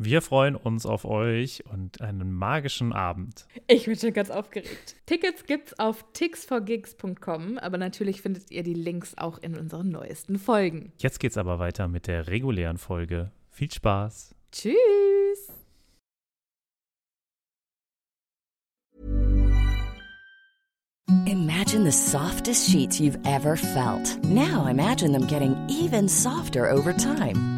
Wir freuen uns auf euch und einen magischen Abend. Ich bin schon ganz aufgeregt. Tickets gibt's auf tixforgigs.com, aber natürlich findet ihr die Links auch in unseren neuesten Folgen. Jetzt geht's aber weiter mit der regulären Folge. Viel Spaß. Tschüss. Imagine the softest sheets you've ever felt. Now imagine them getting even softer over time.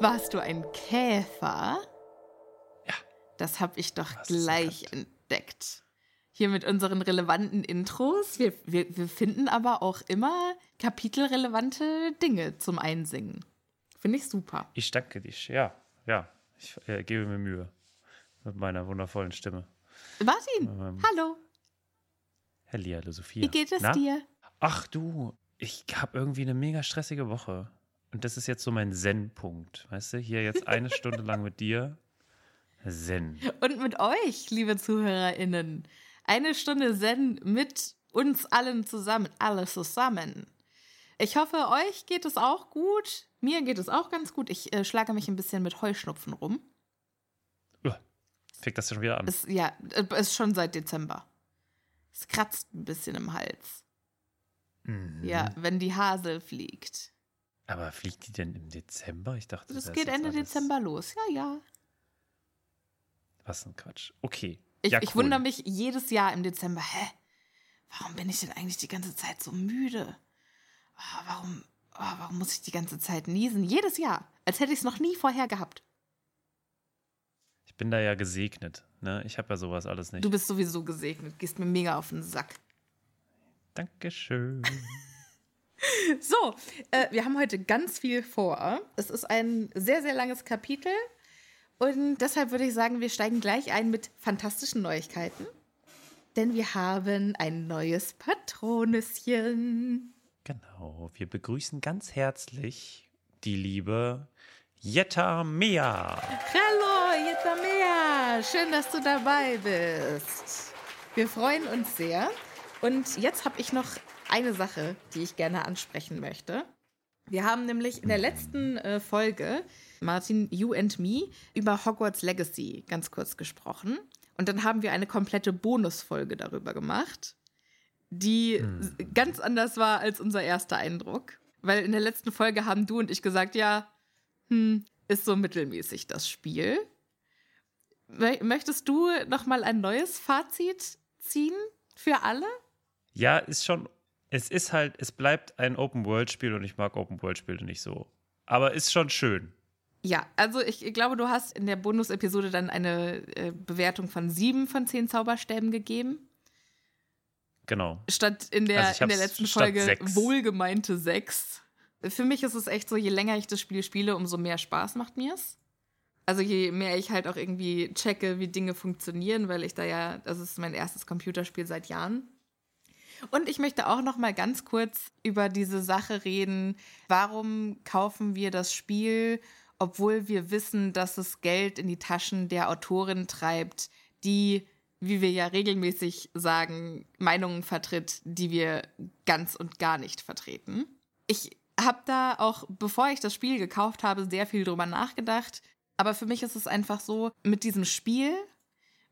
Warst du ein Käfer? Ja. Das habe ich doch du's gleich entdeckt. Hier mit unseren relevanten Intros. Wir, wir, wir finden aber auch immer kapitelrelevante Dinge zum Einsingen. Finde ich super. Ich danke dich. Ja, ja. Ich äh, gebe mir Mühe mit meiner wundervollen Stimme. Martin, Ähm, hallo. Hallihallo, Sophia. Wie geht es Na? dir? Ach du, ich habe irgendwie eine mega stressige Woche. Und das ist jetzt so mein Zen-Punkt. Weißt du, hier jetzt eine Stunde lang mit dir. Zen. Und mit euch, liebe ZuhörerInnen. Eine Stunde Zen mit uns allen zusammen. Alle zusammen. Ich hoffe, euch geht es auch gut. Mir geht es auch ganz gut. Ich äh, schlage mich ein bisschen mit Heuschnupfen rum. Fängt das schon wieder an. Es, ja, äh, ist schon seit Dezember. Es kratzt ein bisschen im Hals. Mhm. Ja, wenn die Hasel fliegt. Aber fliegt die denn im Dezember? Ich dachte, Das wäre geht Ende Dezember los. Ja, ja. Was ein Quatsch. Okay. Ich, ja, ich cool. wundere mich jedes Jahr im Dezember, hä? Warum bin ich denn eigentlich die ganze Zeit so müde? Ah, Warum, ah, warum muss ich die ganze Zeit niesen? Jedes Jahr. Als hätte ich es noch nie vorher gehabt. Ich bin da ja gesegnet. Ne? Ich habe ja sowas alles nicht. Du bist sowieso gesegnet, gehst mir mega auf den Sack. Dankeschön. So, äh, wir haben heute ganz viel vor. Es ist ein sehr, sehr langes Kapitel. Und deshalb würde ich sagen, wir steigen gleich ein mit fantastischen Neuigkeiten. Denn wir haben ein neues Patronüschen. Genau. Wir begrüßen ganz herzlich die liebe Jetta Mea. Hallo, Jutta Mea. Schön, dass du dabei bist. Wir freuen uns sehr. Und jetzt habe ich noch eine Sache, die ich gerne ansprechen möchte. Wir haben nämlich in der letzten äh, Folge, Martin, You and Me, über Hogwarts Legacy ganz kurz gesprochen. Und dann haben wir eine komplette Bonusfolge darüber gemacht, die s- ganz anders war als unser erster Eindruck. Weil in der letzten Folge haben du und ich gesagt, ja, hm, ist so mittelmäßig das Spiel. Mö- Möchtest du noch mal ein neues Fazit ziehen für alle? Ja, ist schon. Es ist halt, es bleibt ein Open-World-Spiel und ich mag Open-World-Spiele nicht so. Aber ist schon schön. Ja, also ich glaube, du hast in der Bonus-Episode dann eine äh, Bewertung von sieben von zehn Zauberstäben gegeben. Genau. Statt in der, Also in der letzten Folge sechs. wohlgemeinte sechs. Für mich ist es echt so, je länger ich das Spiel spiele, umso mehr Spaß macht mir es. Also je mehr ich halt auch irgendwie checke, wie Dinge funktionieren, weil ich da ja, das ist mein erstes Computerspiel seit Jahren. Und ich möchte auch noch mal ganz kurz über diese Sache reden. Warum kaufen wir das Spiel, obwohl wir wissen, dass es Geld in die Taschen der Autorin treibt, die wie wir ja regelmäßig sagen, Meinungen vertritt, die wir ganz und gar nicht vertreten. Ich habe da auch, bevor ich das Spiel gekauft habe, sehr viel drüber nachgedacht. Aber für mich ist es einfach so, mit diesem Spiel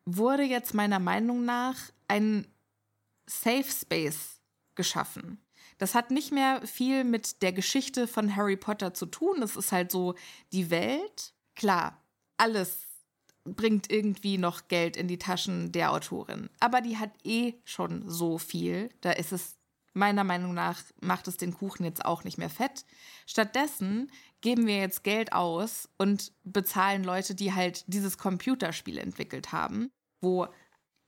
wurde jetzt meiner Meinung nach ein Safe Space geschaffen. Das hat nicht mehr viel mit der Geschichte von Harry Potter zu tun. Das ist halt so die Welt. Klar, alles bringt irgendwie noch Geld in die Taschen der Autorin. Aber die hat eh schon so viel. Da ist es meiner Meinung nach, macht es den Kuchen jetzt auch nicht mehr fett. Stattdessen geben wir jetzt Geld aus und bezahlen Leute, die halt dieses Computerspiel entwickelt haben, wo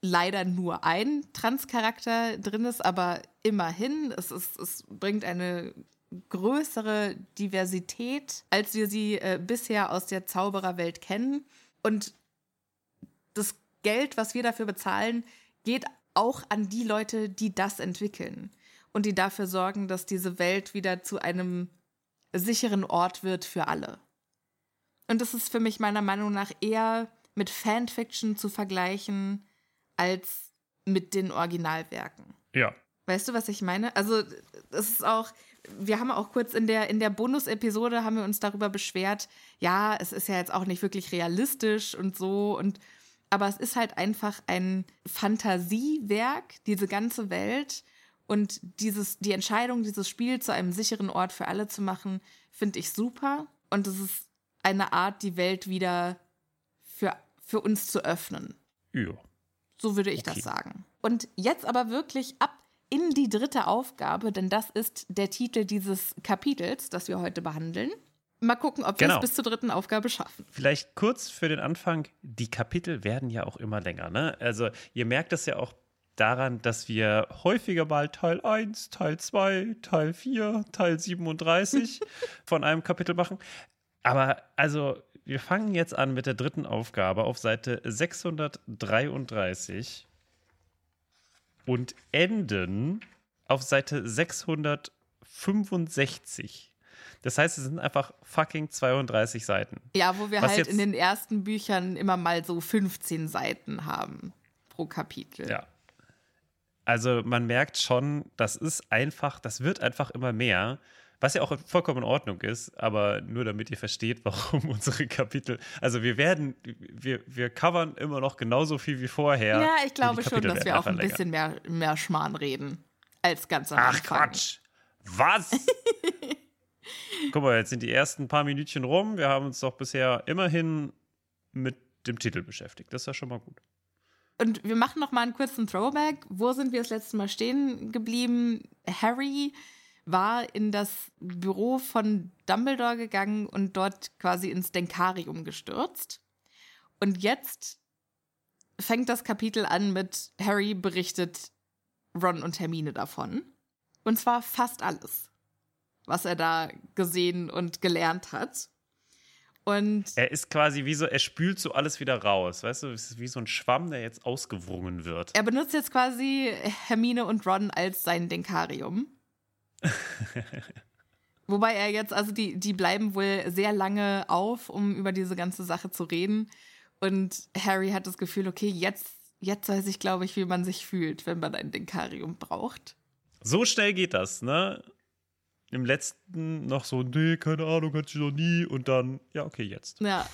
leider nur ein Transcharakter drin ist, aber immerhin, es, ist, es bringt eine größere Diversität, als wir sie äh, bisher aus der Zaubererwelt kennen. Und das Geld, was wir dafür bezahlen, geht auch an die Leute, die das entwickeln und die dafür sorgen, dass diese Welt wieder zu einem sicheren Ort wird für alle. Und das ist für mich meiner Meinung nach eher mit Fanfiction zu vergleichen als mit den Originalwerken. Ja. Weißt du, was ich meine? Also, es ist auch, wir haben auch kurz in der, in der Bonus-Episode haben wir uns darüber beschwert, ja, es ist ja jetzt auch nicht wirklich realistisch und so und aber es ist halt einfach ein Fantasiewerk, diese ganze Welt. Und dieses, die Entscheidung, dieses Spiel zu einem sicheren Ort für alle zu machen, finde ich super. Und es ist eine Art, die Welt wieder für, für uns zu öffnen. Ja. So würde ich okay. das sagen. Und jetzt aber wirklich ab in die dritte Aufgabe, denn das ist der Titel dieses Kapitels, das wir heute behandeln. Mal gucken, ob wir es genau. bis zur dritten Aufgabe schaffen. Vielleicht kurz für den Anfang. Die Kapitel werden ja auch immer länger. Ne? Also ihr merkt es ja auch daran, dass wir häufiger mal Teil 1, Teil 2, Teil 4, Teil 37 von einem Kapitel machen. Aber also wir fangen jetzt an mit der dritten Aufgabe auf Seite 633 und enden auf Seite 665. Das heißt, es sind einfach fucking 32 Seiten. Ja, wo wir Was halt in den ersten Büchern immer mal so 15 Seiten haben pro Kapitel. Ja. Also man merkt schon, das ist einfach, das wird einfach immer mehr. Was ja auch vollkommen in Ordnung ist, aber nur damit ihr versteht, warum unsere Kapitel. Also wir werden, wir, wir covern immer noch genauso viel wie vorher. Ja, ich glaube schon, dass wir auch ein länger. bisschen mehr, mehr Schmarrn reden als ganz am Ach Anfang. Quatsch. Was? Guck mal, jetzt sind die ersten paar Minütchen rum. Wir haben uns doch bisher immerhin mit dem Titel beschäftigt. Das ist ja schon mal gut. Und wir machen noch mal einen kurzen Throwback. Wo sind wir das letzte Mal stehen geblieben? Harry war in das Büro von Dumbledore gegangen und dort quasi ins Denkarium gestürzt. Und jetzt fängt das Kapitel an mit Harry berichtet Ron und Hermine davon. Und zwar fast alles was er da gesehen und gelernt hat. Und er ist quasi wie so, er spült so alles wieder raus. Weißt du, es ist wie so ein Schwamm, der jetzt ausgewrungen wird. Er benutzt jetzt quasi Hermine und Ron als sein Denkarium. Wobei er jetzt, also die, die bleiben wohl sehr lange auf, um über diese ganze Sache zu reden. Und Harry hat das Gefühl, okay, jetzt, jetzt weiß ich, glaube ich, wie man sich fühlt, wenn man ein Denkarium braucht. So schnell geht das, ne? im letzten noch so, nee, keine Ahnung, hatte ich noch nie. Und dann, ja, okay, jetzt. Ja.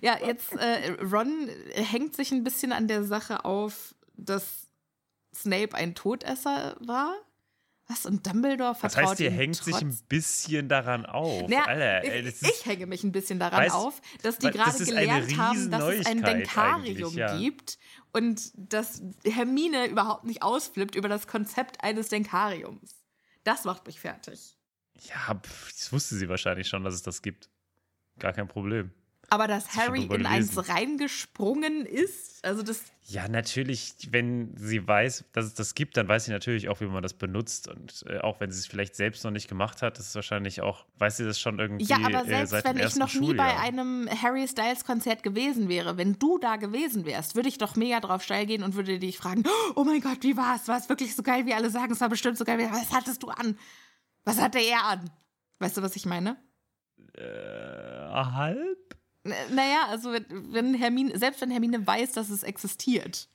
Ja, jetzt, äh, Ron hängt sich ein bisschen an der Sache auf, dass Snape ein Todesser war. Was? Und Dumbledore vertraut Das heißt, ihr hängt trotz... sich ein bisschen daran auf. Naja, Alter, ey, ich, ich, hänge mich ein bisschen daran weißt, auf, dass die gerade gelernt haben, dass es ein Denkarium ja. gibt und dass Hermine überhaupt nicht ausflippt über das Konzept eines Denkariums. Das macht mich fertig. Ja, das wusste sie wahrscheinlich schon, dass es das gibt. Gar kein Problem. Aber dass Harry in eins reingesprungen ist, also das. Ja, natürlich, wenn sie weiß, dass es das gibt, dann weiß sie natürlich auch, wie man das benutzt. Und äh, auch wenn sie es vielleicht selbst noch nicht gemacht hat, ist es wahrscheinlich auch, weiß sie das schon irgendwie. Ja, aber äh, selbst äh, wenn ich noch Schuljahr. nie bei einem Harry Styles Konzert gewesen wäre, wenn du da gewesen wärst, würde ich doch mega drauf steil gehen und würde dich fragen: Oh mein Gott, wie war es? War es wirklich so geil, wie alle sagen? Es war bestimmt so geil. Was hattest du an? Was hatte er an? Weißt du, was ich meine? Äh, halb? Naja, also wenn Hermine, selbst wenn Hermine weiß, dass es existiert,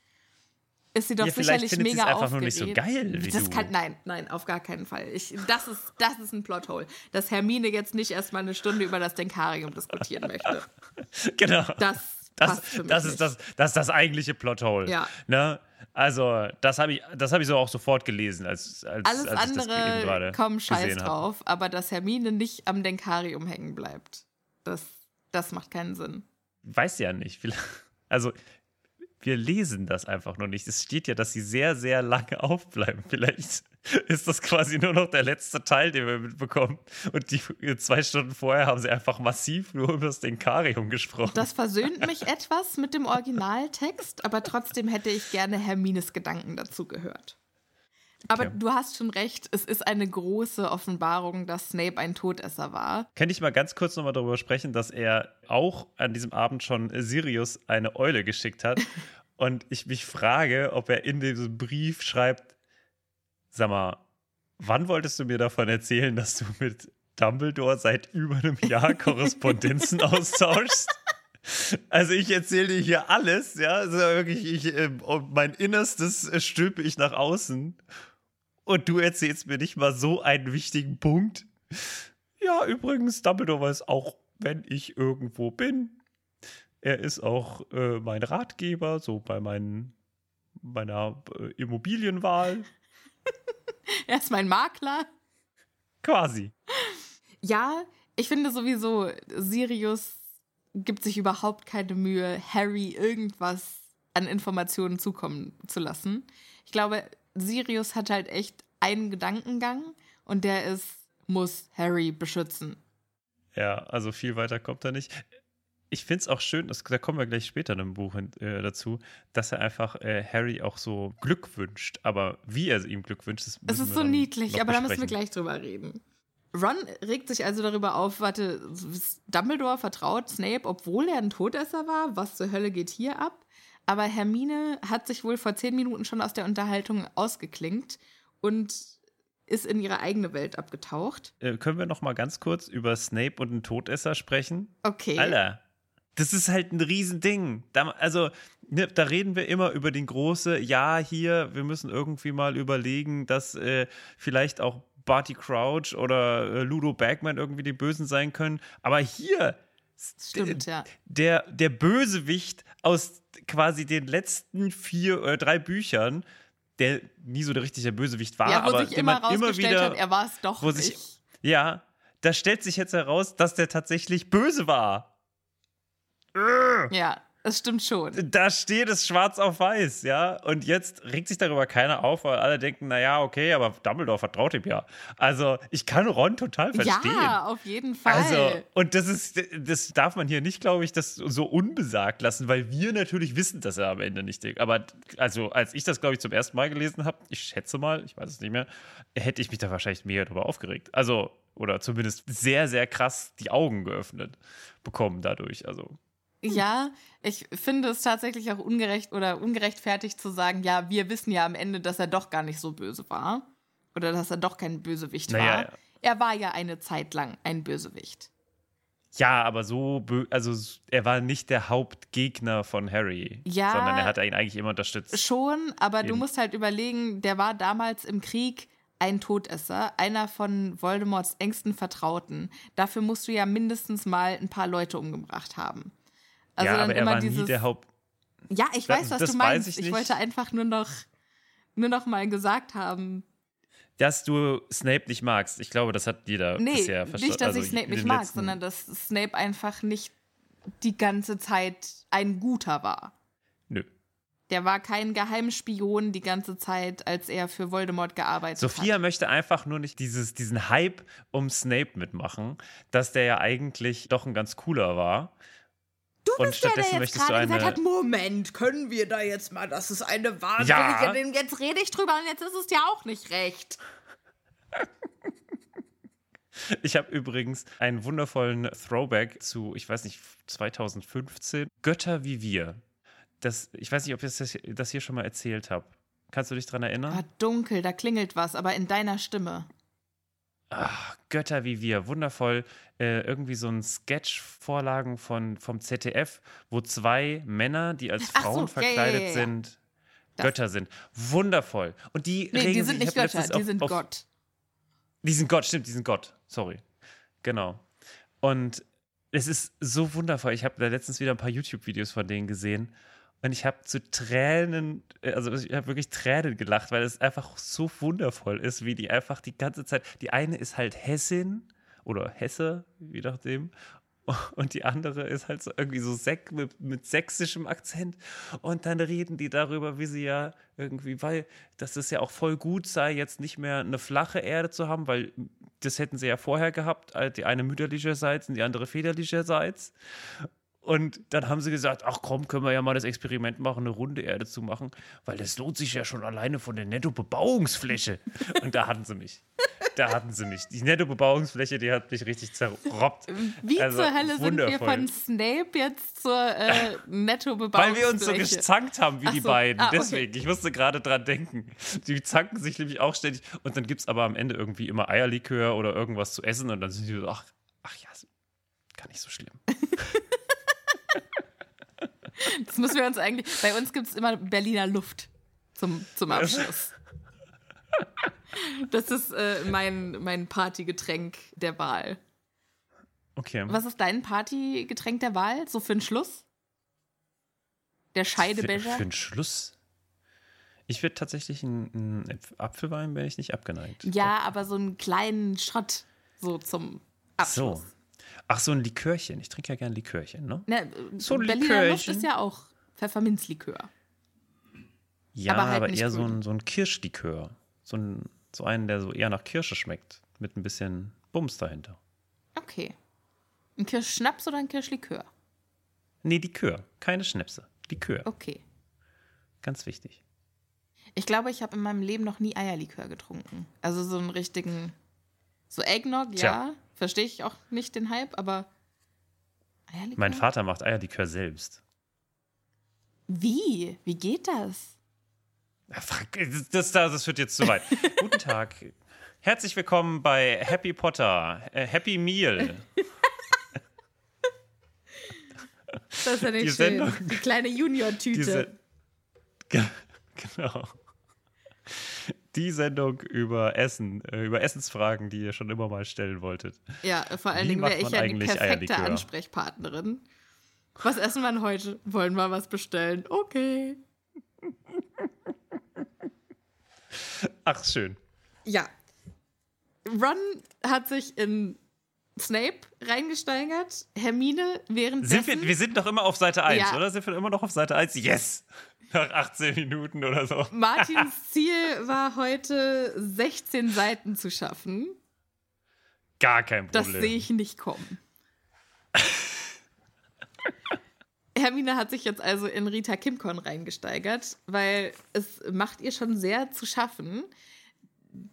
ist sie doch Ja, sicherlich mega es einfach nur nicht so geil wie das du. Kann, nein, nein, auf gar keinen Fall. Ich, das, ist, das ist ein Plothole, dass Hermine jetzt nicht erstmal eine Stunde über das Denkarium diskutieren möchte. Genau. Das, Das, das, ist das, das ist das eigentliche Plothole. Ja. Ne? Also, das habe ich, das hab ich so auch sofort gelesen, als, als, Alles als ich das eben andere gerade kommen scheiß gesehen hab. drauf, aber dass Hermine nicht am Denkarium hängen bleibt, das, das macht keinen Sinn. Weiß ja nicht. Also, wir lesen das einfach noch nicht. Es steht ja, dass sie sehr, sehr lange aufbleiben. Vielleicht ist das quasi nur noch der letzte Teil, den wir mitbekommen. Und die zwei Stunden vorher haben sie einfach massiv nur über das Denkarium gesprochen. Das versöhnt mich etwas mit dem Originaltext, aber trotzdem hätte ich gerne Hermines Gedanken dazu gehört. Aber Okay. du hast schon recht, es ist eine große Offenbarung, dass Snape ein Todesser war. Kann ich mal ganz kurz nochmal darüber sprechen, dass er auch an diesem Abend schon Sirius eine Eule geschickt hat. Und ich mich frage, ob er in diesem Brief schreibt: Sag mal, wann wolltest du mir davon erzählen, dass du mit Dumbledore seit über einem Jahr Korrespondenzen austauschst? Also ich erzähle dir hier alles, ja, also wirklich, ich, und mein Innerstes äh, stülpe ich nach außen und du erzählst mir nicht mal so einen wichtigen Punkt. Ja, übrigens, Dumbledore weiß auch, wenn ich irgendwo bin. Er ist auch äh, mein Ratgeber, so bei meinen, meiner äh, Immobilienwahl. Er ist mein Makler. Quasi. Ja, ich finde sowieso, Sirius gibt sich überhaupt keine Mühe, Harry irgendwas an Informationen zukommen zu lassen. Ich glaube, Sirius hat halt echt einen Gedankengang und der ist, muss Harry beschützen. Ja, also viel weiter kommt er nicht. Ich finde es auch schön, das, da kommen wir gleich später in einem Buch hin, äh, dazu, dass er einfach äh, Harry auch so Glück wünscht. Aber wie er ihm Glück wünscht, das Es ist so niedlich, aber da müssen wir gleich drüber reden. Ron regt sich also darüber auf, warte, Dumbledore vertraut Snape, obwohl er ein Todesser war. Was zur Hölle geht hier ab? Aber Hermine hat sich wohl vor zehn Minuten schon aus der Unterhaltung ausgeklinkt und ist in ihre eigene Welt abgetaucht. Äh, können wir noch mal ganz kurz über Snape und den Todesser sprechen? Okay. Alter, das ist halt ein Riesending. Da, also, ne, da reden wir immer über den große, ja, hier, wir müssen irgendwie mal überlegen, dass äh, vielleicht auch Barty Crouch oder äh, Ludo Bagman irgendwie die Bösen sein können. Aber hier, Stimmt, ja. der, der Bösewicht aus quasi den letzten vier oder drei Büchern, der nie so der richtige Bösewicht war, Ja, aber den immer man immer wieder hat, er war es doch wo nicht. sich- ja, da stellt sich jetzt heraus, dass der tatsächlich böse war. ja, es stimmt schon. Da steht es schwarz auf weiß, ja. Und jetzt regt sich darüber keiner auf, weil alle denken, naja, okay, aber Dumbledore vertraut ihm ja. Also, ich kann Ron total verstehen. Ja, auf jeden Fall. Also, und das ist, das darf man hier nicht, glaube ich, das so unbesagt lassen, weil wir natürlich wissen, dass er am Ende nicht denkt. Aber, also, als ich das, glaube ich, zum ersten Mal gelesen habe, ich schätze mal, ich weiß es nicht mehr, hätte ich mich da wahrscheinlich mehr darüber aufgeregt. Also, oder zumindest sehr, sehr krass die Augen geöffnet bekommen dadurch. Also, Ja, ich finde es tatsächlich auch ungerecht oder ungerechtfertigt zu sagen, ja, wir wissen ja am Ende, dass er doch gar nicht so böse war. Oder dass er doch kein Bösewicht Naja, war. ja. Er war ja eine Zeit lang ein Bösewicht. Ja, aber so, also er war nicht der Hauptgegner von Harry, Ja. sondern er hat ihn eigentlich immer unterstützt. Schon, aber du Eben. musst halt überlegen, der war damals im Krieg ein Todesser, einer von Voldemorts engsten Vertrauten. Dafür musst du ja mindestens mal ein paar Leute umgebracht haben. Also ja, aber er war dieses. nie der Haupt. Ja, ich weiß, was du meinst. ich Ich, wollte einfach nur noch, nur noch mal gesagt haben, Dass du Snape nicht magst. Ich glaube, das hat jeder Nee, bisher verstanden. nicht, dass also ich Snape nicht mag, letzten- sondern dass Snape einfach nicht die ganze Zeit ein Guter war. Nö. Der war kein Geheimspion die ganze Zeit, als er für Voldemort gearbeitet Sophia hat. möchte einfach nur nicht dieses, diesen Hype um Snape mitmachen, dass der ja eigentlich doch ein ganz cooler war. Du bist der, der jetzt möchtest du gerade gesagt hat, Moment, können wir da jetzt mal, das ist eine wahnsinnige, Ja. jetzt rede ich drüber und jetzt ist es ja auch nicht recht. Ich habe übrigens einen wundervollen Throwback zu, ich weiß nicht, 2015. Götter wie wir. Das, ich weiß nicht, ob ich das, das hier schon mal erzählt habe. Kannst du dich dran erinnern? Ah, dunkel, da klingelt was, aber in deiner Stimme. Ach, Götter wie wir, wundervoll. Äh, irgendwie so ein Sketch-Vorlagen von, vom ZDF, wo zwei Männer, die als Ach so, Frauen ja, ja, verkleidet ja, sind, Götter sind. Wundervoll. Und die Nee, die sind ich nicht Götter, die auf- sind auf, Gott. Die sind Gott, stimmt, die sind Gott. Sorry. Genau. Und es ist so wundervoll. Ich habe da letztens wieder ein paar YouTube-Videos von denen gesehen. Und ich habe zu Tränen, also ich habe wirklich Tränen gelacht, weil es einfach so wundervoll ist, wie die einfach die ganze Zeit. Die eine ist halt Hessin oder Hesse, je nachdem. Und die andere ist halt so irgendwie so Sek mit, mit sächsischem Akzent. Und dann reden die darüber, wie sie ja irgendwie, weil dass es ja auch voll gut sei, jetzt nicht mehr eine flache Erde zu haben, weil das hätten sie ja vorher gehabt, äh, die eine mütterlicherseits und die andere väterlicherseits. Und dann haben sie gesagt, ach komm, können wir ja mal das Experiment machen, eine runde Erde zu machen, weil das lohnt sich ja schon alleine von der Nettobebauungsfläche. Und da hatten sie mich. Da hatten sie mich. Die Nettobebauungsfläche, die hat mich richtig zerrobbt. Wie Also, zur Hölle sind wir wundervoll. von Snape jetzt zur äh, Netto-Bebauungsfläche? Weil wir uns so gezankt haben wie Ach die so. beiden. Ah, okay. Deswegen, ich musste gerade dran denken. Die zanken sich nämlich auch ständig. Und dann gibt es aber am Ende irgendwie immer Eierlikör oder irgendwas zu essen. Und dann sind die so, ach, ach ja, gar nicht so schlimm. Das müssen wir uns eigentlich. Bei uns gibt es immer Berliner Luft zum, zum Abschluss. Das ist äh, mein, mein Partygetränk der Wahl. Okay. Was ist dein Partygetränk der Wahl? So für den Schluss? Der Für, Scheidebecher? für einen Schluss? Ich würde tatsächlich einen, einen Apfelwein, wäre ich nicht abgeneigt. Ja, aber so einen kleinen Shot so zum Abschluss. So. Ach, so ein Likörchen. Ich trinke ja gern Likörchen, ne? Ne, So ein Berliner Luft Likörchen. ist ja auch Pfefferminzlikör. Ja, Aber aber, halt nicht eher so ein, so ein Kirschlikör. So, ein, so einen, der so eher nach Kirsche schmeckt. Mit ein bisschen Bums dahinter. Okay. Ein Kirschschnaps oder ein Kirschlikör? Nee, Likör. Keine Schnäpse. Likör. Okay. Ganz wichtig. Ich glaube, ich habe in meinem Leben noch nie Eierlikör getrunken. Also so einen richtigen. So Eggnog, Tja. Verstehe ich auch nicht den Hype, aber. Eierlikör? Mein Vater macht Eierlikör selbst. Wie? Wie geht das? Ja, fuck, Das, das, das führt jetzt zu weit. Guten Tag. Herzlich willkommen bei Happy Potter. Äh, Happy Meal. Das ist ja nicht Die schön. Sendung- Die kleine Junior-Tüte. Genau. Die Sendung über Essen, äh, über Essensfragen, die ihr schon immer mal stellen wolltet. Ja, vor allen Wie Dingen wäre ich ja die perfekte Eierlikör? Ansprechpartnerin. Was essen wir denn heute? Wollen wir was bestellen? Okay. Ach, schön. Ja. Ron hat sich in Snape reingesteigert. Hermine währenddessen... Sind wir, wir sind doch immer auf Seite 1, Ja. oder? Sind wir immer noch auf Seite 1? Yes! Nach 18 Minuten oder so. Martins Ziel war heute 16 Seiten zu schaffen. Gar kein Das Problem. sehe ich nicht kommen. Hermine hat sich jetzt also in Rita Kimcon reingesteigert, weil es macht ihr schon sehr zu schaffen.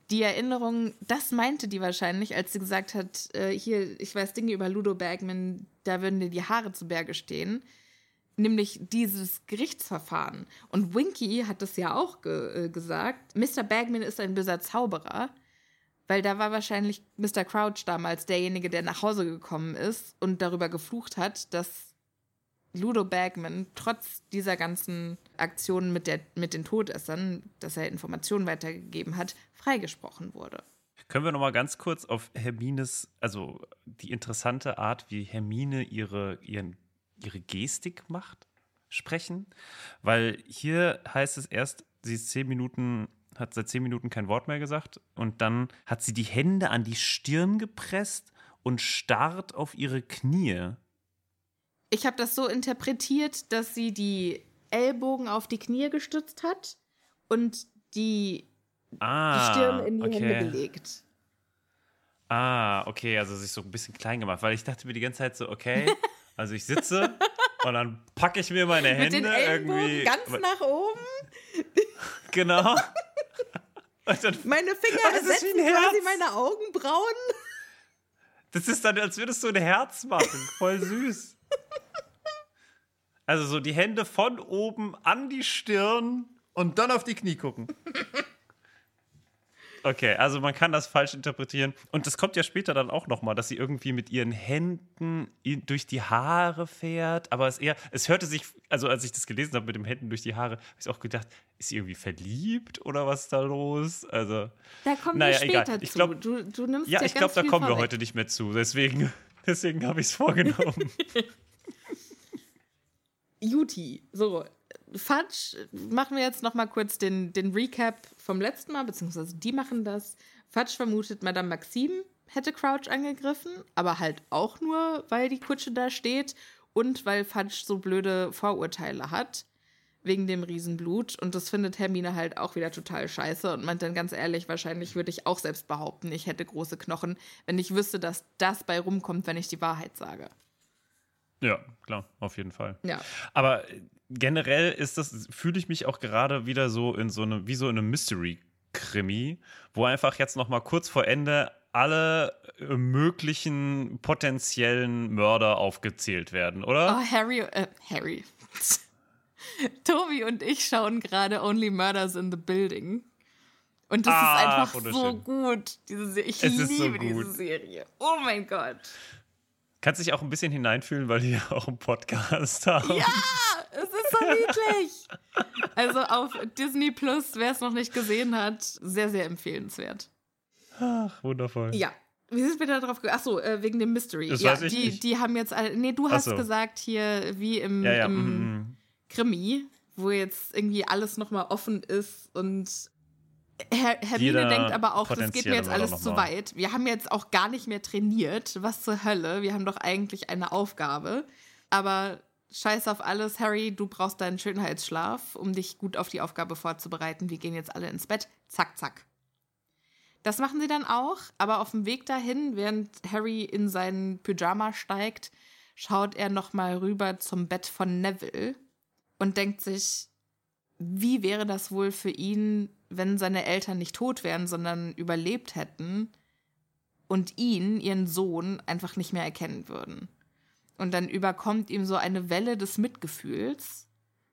Die Erinnerung, das meinte die wahrscheinlich, als sie gesagt hat, äh, hier, ich weiß Dinge über Ludo Bagman, da würden dir die Haare zu Berge stehen. Nämlich dieses Gerichtsverfahren. Und Winky hat es ja auch ge äh, gesagt, Mr. Bagman ist ein böser Zauberer. Weil da war wahrscheinlich Mr. Crouch damals derjenige, der nach Hause gekommen ist und darüber geflucht hat, dass Ludo Bagman trotz dieser ganzen Aktionen mit, der, mit den Todessern, dass er Informationen weitergegeben hat, freigesprochen wurde. Können wir noch mal ganz kurz auf Hermines, also die interessante Art, wie Hermine ihre, ihren, ihre Gestik macht, sprechen? Weil hier heißt es erst, sie ist zehn Minuten, hat seit zehn Minuten kein Wort mehr gesagt und dann hat sie die Hände an die Stirn gepresst und starrt auf ihre Knie. Ich habe das so interpretiert, dass sie die Ellbogen auf die Knie gestützt hat und die, die Ah, Stirn in die okay. Hände gelegt. Ah, okay, also sich so ein bisschen klein gemacht, weil ich dachte mir die ganze Zeit so, okay, also ich sitze und dann packe ich mir meine Hände Mit den Ellbogen irgendwie. ganz nach oben. Genau. Dann, Meine Finger ersetzen quasi meine Augenbrauen. das ist dann, als würdest du ein Herz machen. Voll süß. Also so die Hände von oben an die Stirn und dann auf die Knie gucken. Okay, also man kann das falsch interpretieren. Und das kommt ja später dann auch nochmal, dass sie irgendwie mit ihren Händen durch die Haare fährt. Aber es eher, es hörte sich, also als ich das gelesen habe mit den Händen durch die Haare, habe ich auch gedacht, ist sie irgendwie verliebt oder was ist da los? Also, da kommen naja, wir später egal. Ich glaub, zu. Du, du nimmst ja, ja ich glaube, da kommen vorweg. wir heute nicht mehr zu. Deswegen, deswegen habe ich es vorgenommen. Juti, so, Fudge, machen wir jetzt noch mal kurz den, den Recap vom letzten Mal, beziehungsweise die machen das. Fudge vermutet, Madame Maxime hätte Crouch angegriffen, aber halt auch nur, weil die Kutsche da steht und weil Fudge so blöde Vorurteile hat wegen dem Riesenblut. Und das findet Hermine halt auch wieder total scheiße und meint dann ganz ehrlich, wahrscheinlich würde ich auch selbst behaupten, ich hätte große Knochen, wenn ich wüsste, dass das bei rumkommt, wenn ich die Wahrheit sage. Ja, klar, auf jeden Fall. Ja. Aber generell ist das, fühle ich mich auch gerade wieder so in so einem, wie so in einem Mystery-Krimi, wo einfach jetzt noch mal kurz vor Ende alle äh, möglichen potenziellen Mörder aufgezählt werden, oder? Oh, Harry, äh, Harry. Tobi und ich schauen gerade Only Murders in the Building. Und das ah, ist einfach so gut. Diese ich es liebe so diese Serie. Oh mein Gott. Kannst dich auch ein bisschen hineinfühlen, weil die ja auch einen Podcast haben. Ja, so niedlich. Also auf Disney Plus, wer es noch nicht gesehen hat, sehr, sehr empfehlenswert. Ach, wundervoll. Ja. Wie sind wir da drauf gekommen? Achso, äh, wegen dem Mystery. Das ja, weiß ich die, nicht. die haben jetzt, nee, du hast so. gesagt hier, wie im, ja, ja. im mm, Krimi, wo jetzt irgendwie alles nochmal offen ist und Herr, Hermine denkt aber auch, das geht mir jetzt alles zu weit. Wir haben jetzt auch gar nicht mehr trainiert. Was zur Hölle? Wir haben doch eigentlich eine Aufgabe. Aber scheiß auf alles, Harry, du brauchst deinen Schönheitsschlaf, um dich gut auf die Aufgabe vorzubereiten. Wir gehen jetzt alle ins Bett. Zack, zack. Das machen sie dann auch, aber auf dem Weg dahin, während Harry in seinen Pyjama steigt, schaut er nochmal rüber zum Bett von Neville und denkt sich, wie wäre das wohl für ihn, wenn seine Eltern nicht tot wären, sondern überlebt hätten und ihn, ihren Sohn, einfach nicht mehr erkennen würden. Und dann überkommt ihm so eine Welle des Mitgefühls,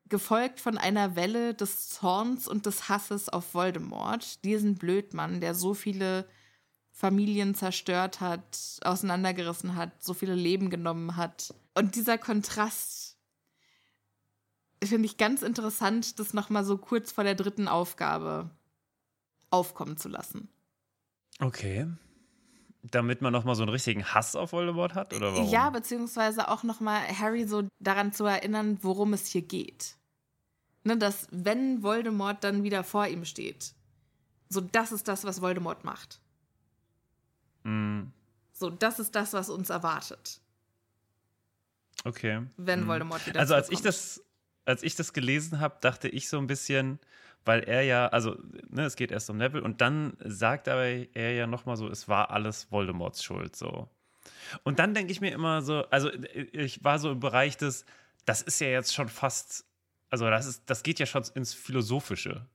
gefolgt von einer Welle des Zorns und des Hasses auf Voldemort, diesen Blödmann, der so viele Familien zerstört hat, auseinandergerissen hat, so viele Leben genommen hat. Und dieser Kontrast finde ich ganz interessant, das nochmal so kurz vor der dritten Aufgabe aufkommen zu lassen. Okay. Damit man nochmal so einen richtigen Hass auf Voldemort hat, oder warum? Ja, beziehungsweise auch nochmal Harry so daran zu erinnern, worum es hier geht. Ne, dass, wenn Voldemort dann wieder vor ihm steht, so das ist das, was Voldemort macht. Mm. So, das ist das, was uns erwartet. Okay. Wenn mm. Voldemort wieder Also, als ich das als ich das gelesen habe, dachte ich so ein bisschen, weil er ja, also ne, es geht erst um Neville und dann sagt aber er ja nochmal so, es war alles Voldemorts Schuld so. Und dann denke ich mir immer so, also ich war so im Bereich des, das ist ja jetzt schon fast, also das ist, das geht ja schon ins Philosophische.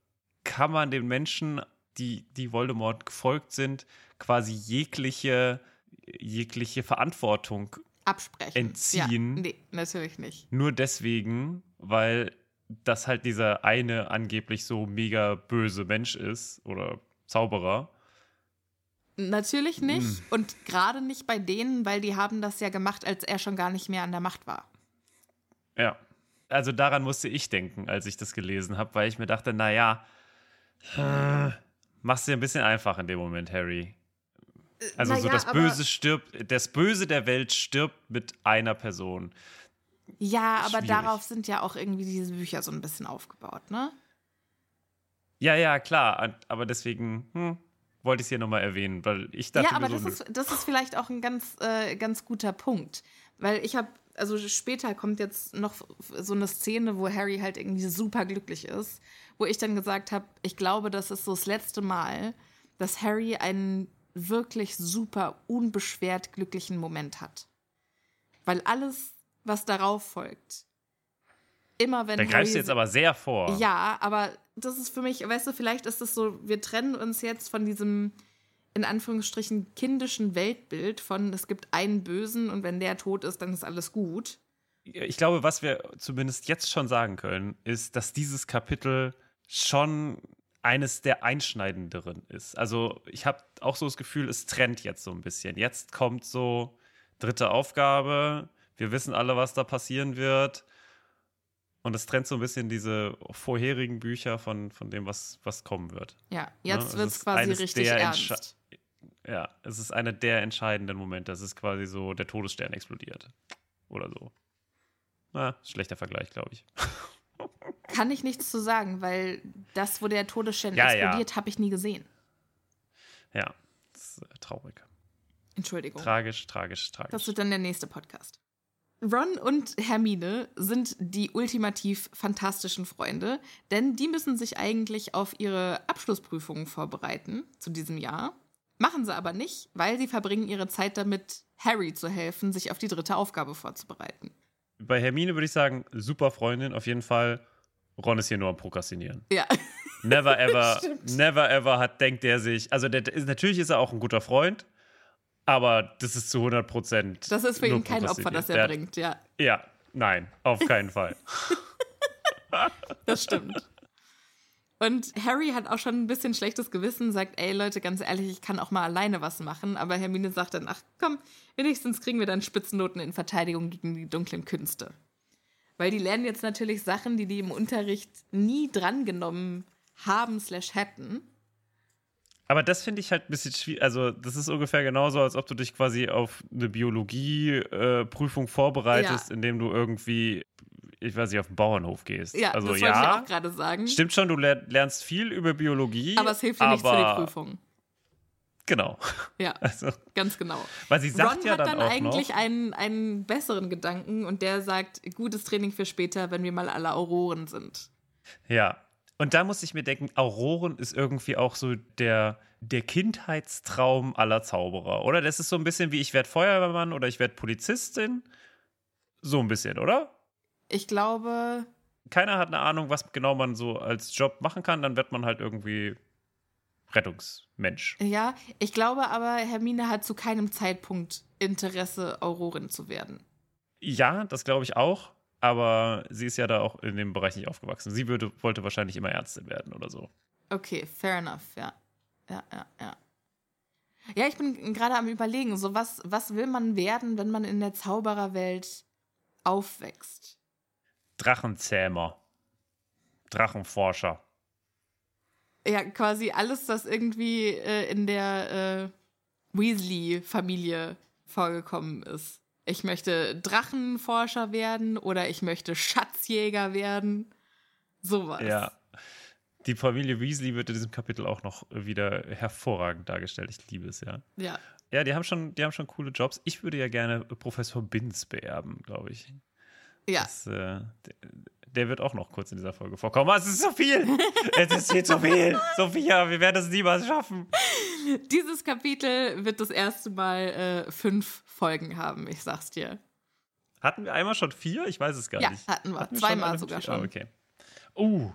Kann man den Menschen, die, die Voldemort gefolgt sind, quasi jegliche, jegliche Verantwortung absprechen. Entziehen. Ja, nee, natürlich nicht. Nur deswegen, weil das halt dieser eine angeblich so mega böse Mensch ist oder Zauberer. Natürlich nicht. Mm. Und gerade nicht bei denen, weil die haben das ja gemacht, als er schon gar nicht mehr an der Macht war. Ja. Also daran musste ich denken, als ich das gelesen habe, weil ich mir dachte, naja, äh, machst dir ein bisschen einfach in dem Moment, Harry. Also naja, so das Böse stirbt, das Böse der Welt stirbt mit einer Person. Ja, aber Schwierig. darauf sind ja auch irgendwie diese Bücher so ein bisschen aufgebaut, ne? Ja, ja, klar. Aber deswegen hm, wollte ich es hier nochmal erwähnen, weil ich dachte. Ja, aber das, ist, das ist vielleicht auch ein ganz, äh, ganz guter Punkt. Weil ich habe, also später kommt jetzt noch so eine Szene, wo Harry halt irgendwie super glücklich ist, wo ich dann gesagt habe, ich glaube, das ist so das letzte Mal, dass Harry einen wirklich super unbeschwert glücklichen Moment hat. Weil alles was darauf folgt. Immer wenn. Da greifst du jetzt aber sehr vor. Ja, aber das ist für mich, weißt du, vielleicht ist es so, wir trennen uns jetzt von diesem in Anführungsstrichen kindischen Weltbild von es gibt einen Bösen und wenn der tot ist, dann ist alles gut. Ich glaube, was wir zumindest jetzt schon sagen können, ist, dass dieses Kapitel schon eines der einschneidenderen ist. Also ich habe auch so das Gefühl, es trennt jetzt so ein bisschen. Jetzt kommt so dritte Aufgabe. Wir wissen alle, was da passieren wird. Und es trennt so ein bisschen diese vorherigen Bücher von, von dem, was, was kommen wird. Ja, jetzt ne? wird es quasi richtig ernst. Ja, es ist einer der entscheidenden Momente. Es ist quasi so, der Todesstern explodiert. Oder so. Na, schlechter Vergleich, glaube ich. Kann ich nichts zu sagen, weil das, wo der Todesstern ja, explodiert, ja. habe ich nie gesehen. Ja, das ist äh, traurig. Entschuldigung. Tragisch, tragisch, tragisch. Das wird dann der nächste Podcast. Ron und Hermine sind die ultimativ fantastischen Freunde, denn die müssen sich eigentlich auf ihre Abschlussprüfungen vorbereiten zu diesem Jahr. Machen sie aber nicht, weil sie verbringen ihre Zeit damit, Harry zu helfen, sich auf die dritte Aufgabe vorzubereiten. Bei Hermine würde ich sagen, super Freundin, auf jeden Fall. Ron ist hier nur am Prokrastinieren. Ja. Never ever, never ever hat, denkt er sich, also der, natürlich ist er auch ein guter Freund, aber das ist zu 100 Prozent. Das ist für ihn kein Opfer, das er der, bringt, ja. Ja, nein, auf keinen Fall. das stimmt. Und Harry hat auch schon ein bisschen schlechtes Gewissen, sagt, ey Leute, ganz ehrlich, ich kann auch mal alleine was machen. Aber Hermine sagt dann, ach komm, wenigstens kriegen wir dann Spitzennoten in Verteidigung gegen die dunklen Künste. Weil die lernen jetzt natürlich Sachen, die die im Unterricht nie drangenommen haben slash hätten. Aber das finde ich halt ein bisschen schwierig. Also, das ist ungefähr genauso, als ob du dich quasi auf eine Biologieprüfung äh, vorbereitest, ja. indem du irgendwie, ich weiß nicht, auf den Bauernhof gehst. Ja, also, das ja, wollte ich auch gerade sagen. Stimmt schon, du lernst viel über Biologie. Aber es hilft dir nicht für die Prüfung. Genau. Ja, also, ganz genau. Weil sie sagt Ron ja dann, hat dann auch eigentlich noch, einen, einen besseren Gedanken und der sagt, gutes Training für später, wenn wir mal alle Auroren sind. Ja, und da muss ich mir denken, Auroren ist irgendwie auch so der, der Kindheitstraum aller Zauberer, oder? Das ist so ein bisschen wie ich werde Feuerwehrmann oder ich werde Polizistin. So ein bisschen, oder? Ich glaube. Keiner hat eine Ahnung, was genau man so als Job machen kann, dann wird man halt irgendwie Rettungsmensch. Ja, ich glaube aber, Hermine hat zu keinem Zeitpunkt Interesse, Aurorin zu werden. Ja, das glaube ich auch aber sie ist ja da auch in dem Bereich nicht aufgewachsen. Sie würde, wollte wahrscheinlich immer Ärztin werden oder so. Okay, fair enough, ja. Ja, ja, ja. Ja, ich bin gerade am überlegen, so was, was will man werden, wenn man in der Zaubererwelt aufwächst? Drachenzähmer. Drachenforscher. Ja, quasi alles, was irgendwie äh, in der äh, Weasley-Familie vorgekommen ist ich möchte Drachenforscher werden oder ich möchte Schatzjäger werden. Sowas. Ja. Die Familie Weasley wird in diesem Kapitel auch noch wieder hervorragend dargestellt. Ich liebe es, ja. Ja. Ja, die haben schon, die haben schon coole Jobs. Ich würde ja gerne Professor Binz beerben, glaube ich. Ja. Das, äh, der wird auch noch kurz in dieser Folge vorkommen. Oh, es ist so viel. es ist viel zu viel. Sophia, wir werden es niemals schaffen. Dieses Kapitel wird das erste Mal äh, fünf Folgen haben, ich sag's dir. Hatten wir einmal schon vier? Ich weiß es gar ja, nicht. Ja, hatten wir. hatten Zweimal schon sogar schon. Oh, okay. Uh.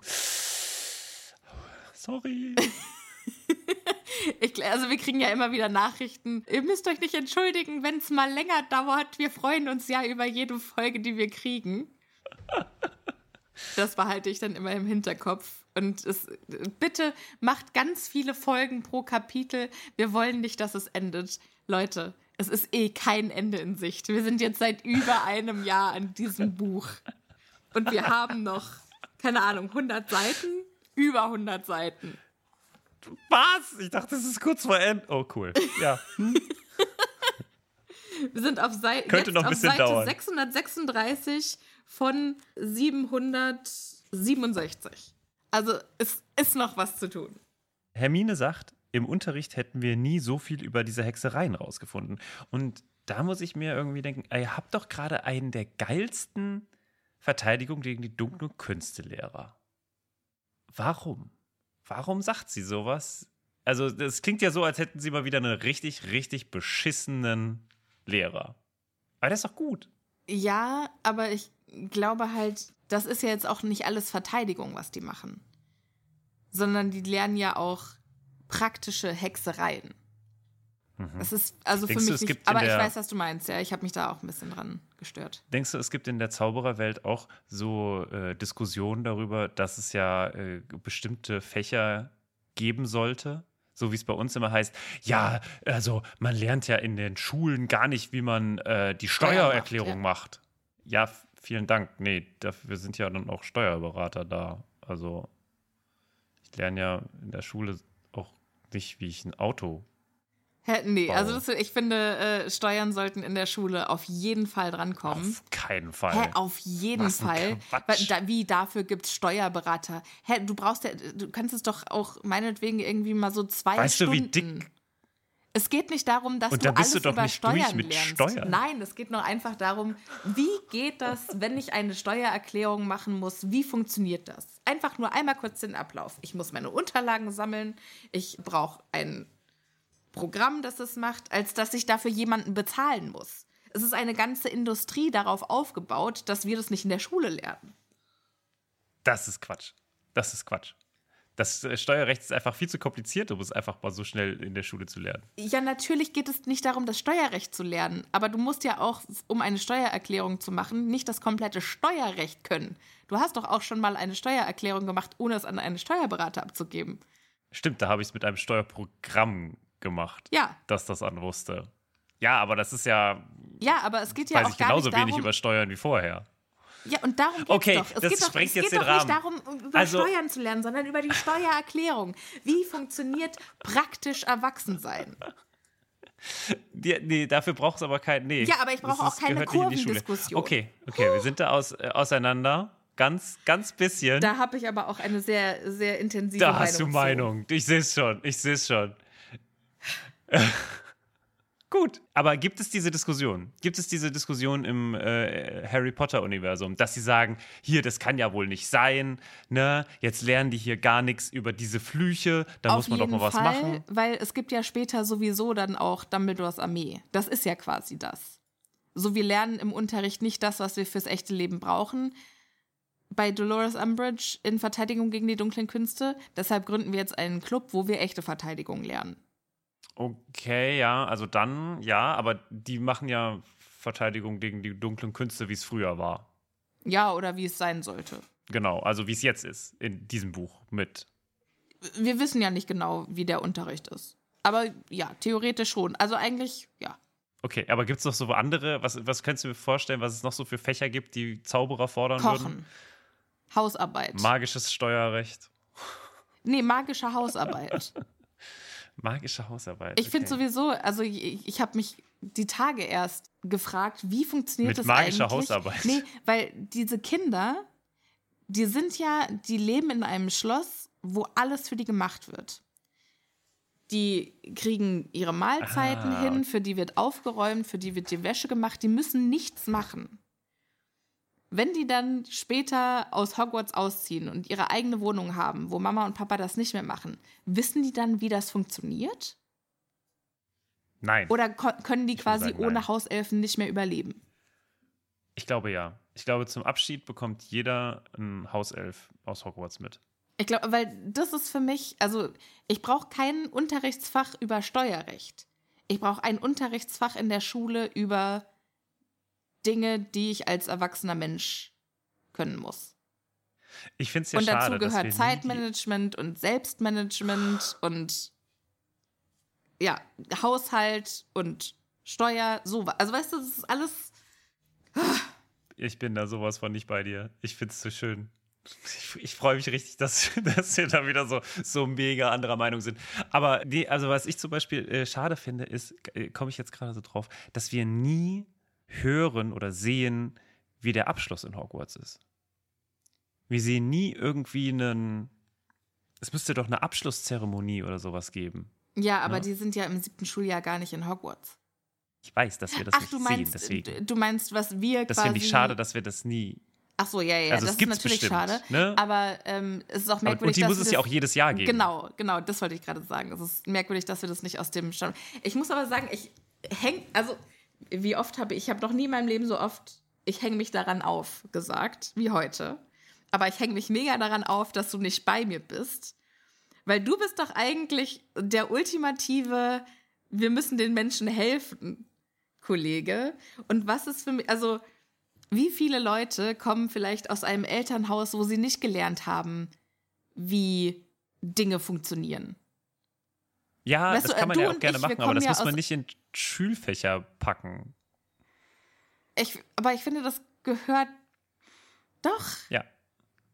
Sorry. ich, also wir kriegen ja immer wieder Nachrichten. Ihr müsst euch nicht entschuldigen, wenn es mal länger dauert. Wir freuen uns ja über jede Folge, die wir kriegen. Das behalte ich dann immer im Hinterkopf. Und es, bitte macht ganz viele Folgen pro Kapitel. Wir wollen nicht, dass es endet. Leute, es ist eh kein Ende in Sicht. Wir sind jetzt seit über einem Jahr an diesem Buch. Und wir haben noch, keine Ahnung, 100 Seiten? Über 100 Seiten. Was? Ich dachte, das ist kurz vor Ende. Oh, cool. Ja. wir sind auf, Sei Könnte jetzt noch ein auf bisschen Seite dauern. 636 von 767. Also es ist noch was zu tun. Hermine sagt, im Unterricht hätten wir nie so viel über diese Hexereien rausgefunden. Und da muss ich mir irgendwie denken, ihr habt doch gerade einen der geilsten Verteidigungen gegen die dunklen Künstelehrer. Warum? Warum sagt sie sowas? Also, das klingt ja so, als hätten sie mal wieder einen richtig, richtig beschissenen Lehrer. Aber das ist doch gut. Ja, aber ich glaube halt, das ist ja jetzt auch nicht alles Verteidigung, was die machen. Sondern die lernen ja auch praktische Hexereien. Mhm. Das ist also Denkst für mich du, nicht, aber ich weiß, was du meinst, ja. Ich habe mich da auch ein bisschen dran gestört. Denkst du, es gibt in der Zaubererwelt auch so äh, Diskussionen darüber, dass es ja äh, bestimmte Fächer geben sollte. So wie es bei uns immer heißt, ja, also man lernt ja in den Schulen gar nicht, wie man äh, die Steuererklärung macht. Ja. macht. Ja, vielen Dank. Nee, dafür sind ja dann auch Steuerberater da. Also ich lerne ja in der Schule auch nicht, wie ich ein Auto Hä, nee, Bau. also das, ich finde, äh, Steuern sollten in der Schule auf jeden Fall drankommen. Auf keinen Fall. Hä, auf jeden Was Fall. Da, wie dafür gibt es Steuerberater. Hä, du brauchst ja, du kannst es doch auch meinetwegen irgendwie mal so zwei weißt Stunden. Weißt du, wie dick es geht nicht darum, dass Und da du alles du über Steuern lernst. Steuern. Nein, es geht nur einfach darum, wie geht das, wenn ich eine Steuererklärung machen muss? Wie funktioniert das? Einfach nur einmal kurz den Ablauf. Ich muss meine Unterlagen sammeln. Ich brauche ein Programm, das es macht, als dass ich dafür jemanden bezahlen muss. Es ist eine ganze Industrie darauf aufgebaut, dass wir das nicht in der Schule lernen. Das ist Quatsch. Das ist Quatsch. Das äh, Steuerrecht ist einfach viel zu kompliziert, um es einfach mal so schnell in der Schule zu lernen. Ja, natürlich geht es nicht darum, das Steuerrecht zu lernen. Aber du musst ja auch, um eine Steuererklärung zu machen, nicht das komplette Steuerrecht können. Du hast doch auch schon mal eine Steuererklärung gemacht, ohne es an einen Steuerberater abzugeben. Stimmt, da habe ich es mit einem Steuerprogramm gemacht, ja. dass das an wusste. Ja, aber das ist ja. Ja, aber es geht ja weiß auch ich genauso wenig über Steuern wie vorher. Ja, und darum geht okay, doch. Es das geht sprengt doch, jetzt es geht den doch Rahmen. nicht darum, über also, Steuern zu lernen, sondern über die Steuererklärung. Wie funktioniert praktisch Erwachsensein? Die, nee, dafür braucht es aber kein. Nee, ja, aber ich brauche auch keine Kurvendiskussion. Okay, okay, wir sind da aus, äh, auseinander. Ganz, ganz bisschen. Da habe ich aber auch eine sehr, sehr intensive Meinung. Da hast du Meinung. Ich sehe es schon. Ich sehe es schon. Gut, aber gibt es diese Diskussion? Gibt es diese Diskussion im äh, Harry Potter-Universum, dass sie sagen, hier, das kann ja wohl nicht sein, ne? Jetzt lernen die hier gar nichts über diese Flüche, da Auf muss man doch mal was Fall, machen. Weil es gibt ja später sowieso dann auch Dumbledores Armee. Das ist ja quasi das. So, wir lernen im Unterricht nicht das, was wir fürs echte Leben brauchen. Bei Dolores Umbridge in Verteidigung gegen die dunklen Künste. Deshalb gründen wir jetzt einen Club, wo wir echte Verteidigung lernen. Okay, ja, also dann, ja, aber die machen ja Verteidigung gegen die dunklen Künste, wie es früher war. Ja, oder wie es sein sollte. Genau, also wie es jetzt ist in diesem Buch mit. Wir wissen ja nicht genau, wie der Unterricht ist. Aber ja, theoretisch schon. Also eigentlich, ja. Okay, aber gibt es noch so andere, was, was könntest du mir vorstellen, was es noch so für Fächer gibt, die Zauberer fordern Kochen. würden? Hausarbeit. Magisches Steuerrecht. Nee, magische Hausarbeit. Magische Hausarbeit. Ich okay. finde sowieso, also ich, ich habe mich die Tage erst gefragt, wie funktioniert Mit das magischer eigentlich? Hausarbeit. Nee, weil diese Kinder, die sind ja, die leben in einem Schloss, wo alles für die gemacht wird. Die kriegen ihre Mahlzeiten ah. hin, für die wird aufgeräumt, für die wird die Wäsche gemacht, die müssen nichts machen. Wenn die dann später aus Hogwarts ausziehen und ihre eigene Wohnung haben, wo Mama und Papa das nicht mehr machen, wissen die dann, wie das funktioniert? Nein. Oder können die quasi sagen, ohne Hauselfen nicht mehr überleben? Ich glaube ja. Ich glaube, zum Abschied bekommt jeder ein Hauself aus Hogwarts mit. Ich glaube, weil das ist für mich, also ich brauche kein Unterrichtsfach über Steuerrecht. Ich brauche ein Unterrichtsfach in der Schule über Dinge, die ich als erwachsener Mensch können muss. Ich finde es ja und schade. Und dazu gehört Zeitmanagement und Selbstmanagement und ja, Haushalt und Steuer, so. Also weißt du, das ist alles. Ich bin da sowas von nicht bei dir. Ich finde es so schön. Ich, ich freue mich richtig, dass, dass wir da wieder so, so mega anderer Meinung sind. Aber die, also was ich zum Beispiel äh, schade finde, ist, äh, komme ich jetzt gerade so drauf, dass wir nie hören oder sehen, wie der Abschluss in Hogwarts ist. Wir sehen nie irgendwie einen. Es müsste doch eine Abschlusszeremonie oder sowas geben. Ja, aber ne? die sind ja im siebten Schuljahr gar nicht in Hogwarts. Ich weiß, dass wir das Ach, nicht meinst, sehen. Deswegen. Du meinst, was wir das quasi. Das finde ich schade, dass wir das nie. Ach so, ja, ja, also das ist natürlich bestimmt, schade. Ne? Aber ähm, es ist auch merkwürdig. Und die muss es ja auch jedes Jahr geben. Genau, genau, das wollte ich gerade sagen. Es ist merkwürdig, dass wir das nicht aus dem Stand. Ich muss aber sagen, ich hänge, also wie oft habe ich, ich habe noch nie in meinem Leben so oft, ich hänge mich daran auf, gesagt, wie heute. Aber ich hänge mich mega daran auf, dass du nicht bei mir bist. Weil du bist doch eigentlich der ultimative, wir müssen den Menschen helfen, Kollege. Und was ist für mich, also wie viele Leute kommen vielleicht aus einem Elternhaus, wo sie nicht gelernt haben, wie Dinge funktionieren. Ja, Weißt das du, kann man ja auch gerne ich, machen, aber das ja muss man nicht in Schulfächer packen. Ich, aber ich finde, das gehört. Doch, Ja.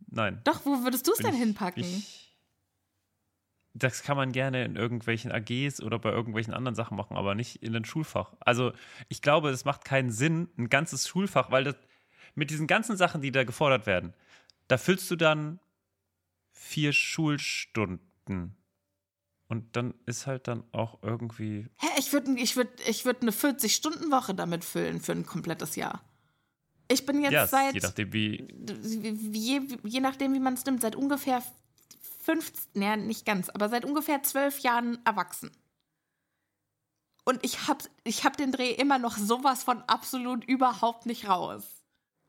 Nein. doch, wo würdest du es denn ich- hinpacken? Ich, das kann man gerne in irgendwelchen AGs oder bei irgendwelchen anderen Sachen machen, aber nicht in ein Schulfach. Also ich glaube, es macht keinen Sinn, ein ganzes Schulfach, weil das mit diesen ganzen Sachen, die da gefordert werden, da füllst du dann vier Schulstunden. Und dann ist halt dann auch irgendwie. Hä, ich würde ich würd, ich würd eine 40-Stunden-Woche damit füllen für ein komplettes Jahr. Ich bin jetzt ja, es- seit, je nachdem, wie. je, je nachdem, wie man es nimmt, seit ungefähr 15, naja, nicht ganz, aber seit ungefähr zwölf Jahren erwachsen. Und ich hab, ich hab den Dreh immer noch sowas von absolut überhaupt nicht raus.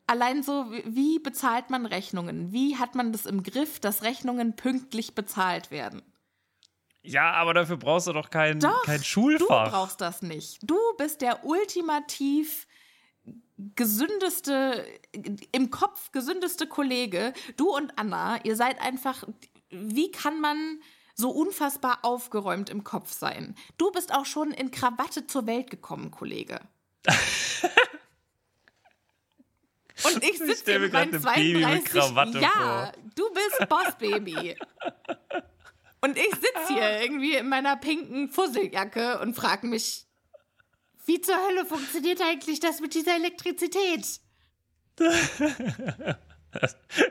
Allein so, wie bezahlt man Rechnungen? Wie hat man das im Griff, dass Rechnungen pünktlich bezahlt werden? Ja, aber dafür brauchst du doch kein, Doch, kein Du Schulfach. brauchst das nicht. Du bist der ultimativ gesündeste, im Kopf gesündeste Kollege. Du und Anna, ihr seid einfach, wie kann man so unfassbar aufgeräumt im Kopf sein? Du bist auch schon in Krawatte zur Welt gekommen, Kollege. Und ich sitze Baby mit 32 Krawatte Ja, du bist Bossbaby. Und ich sitze hier irgendwie in meiner pinken Fusseljacke und frage mich, wie zur Hölle funktioniert eigentlich das mit dieser Elektrizität?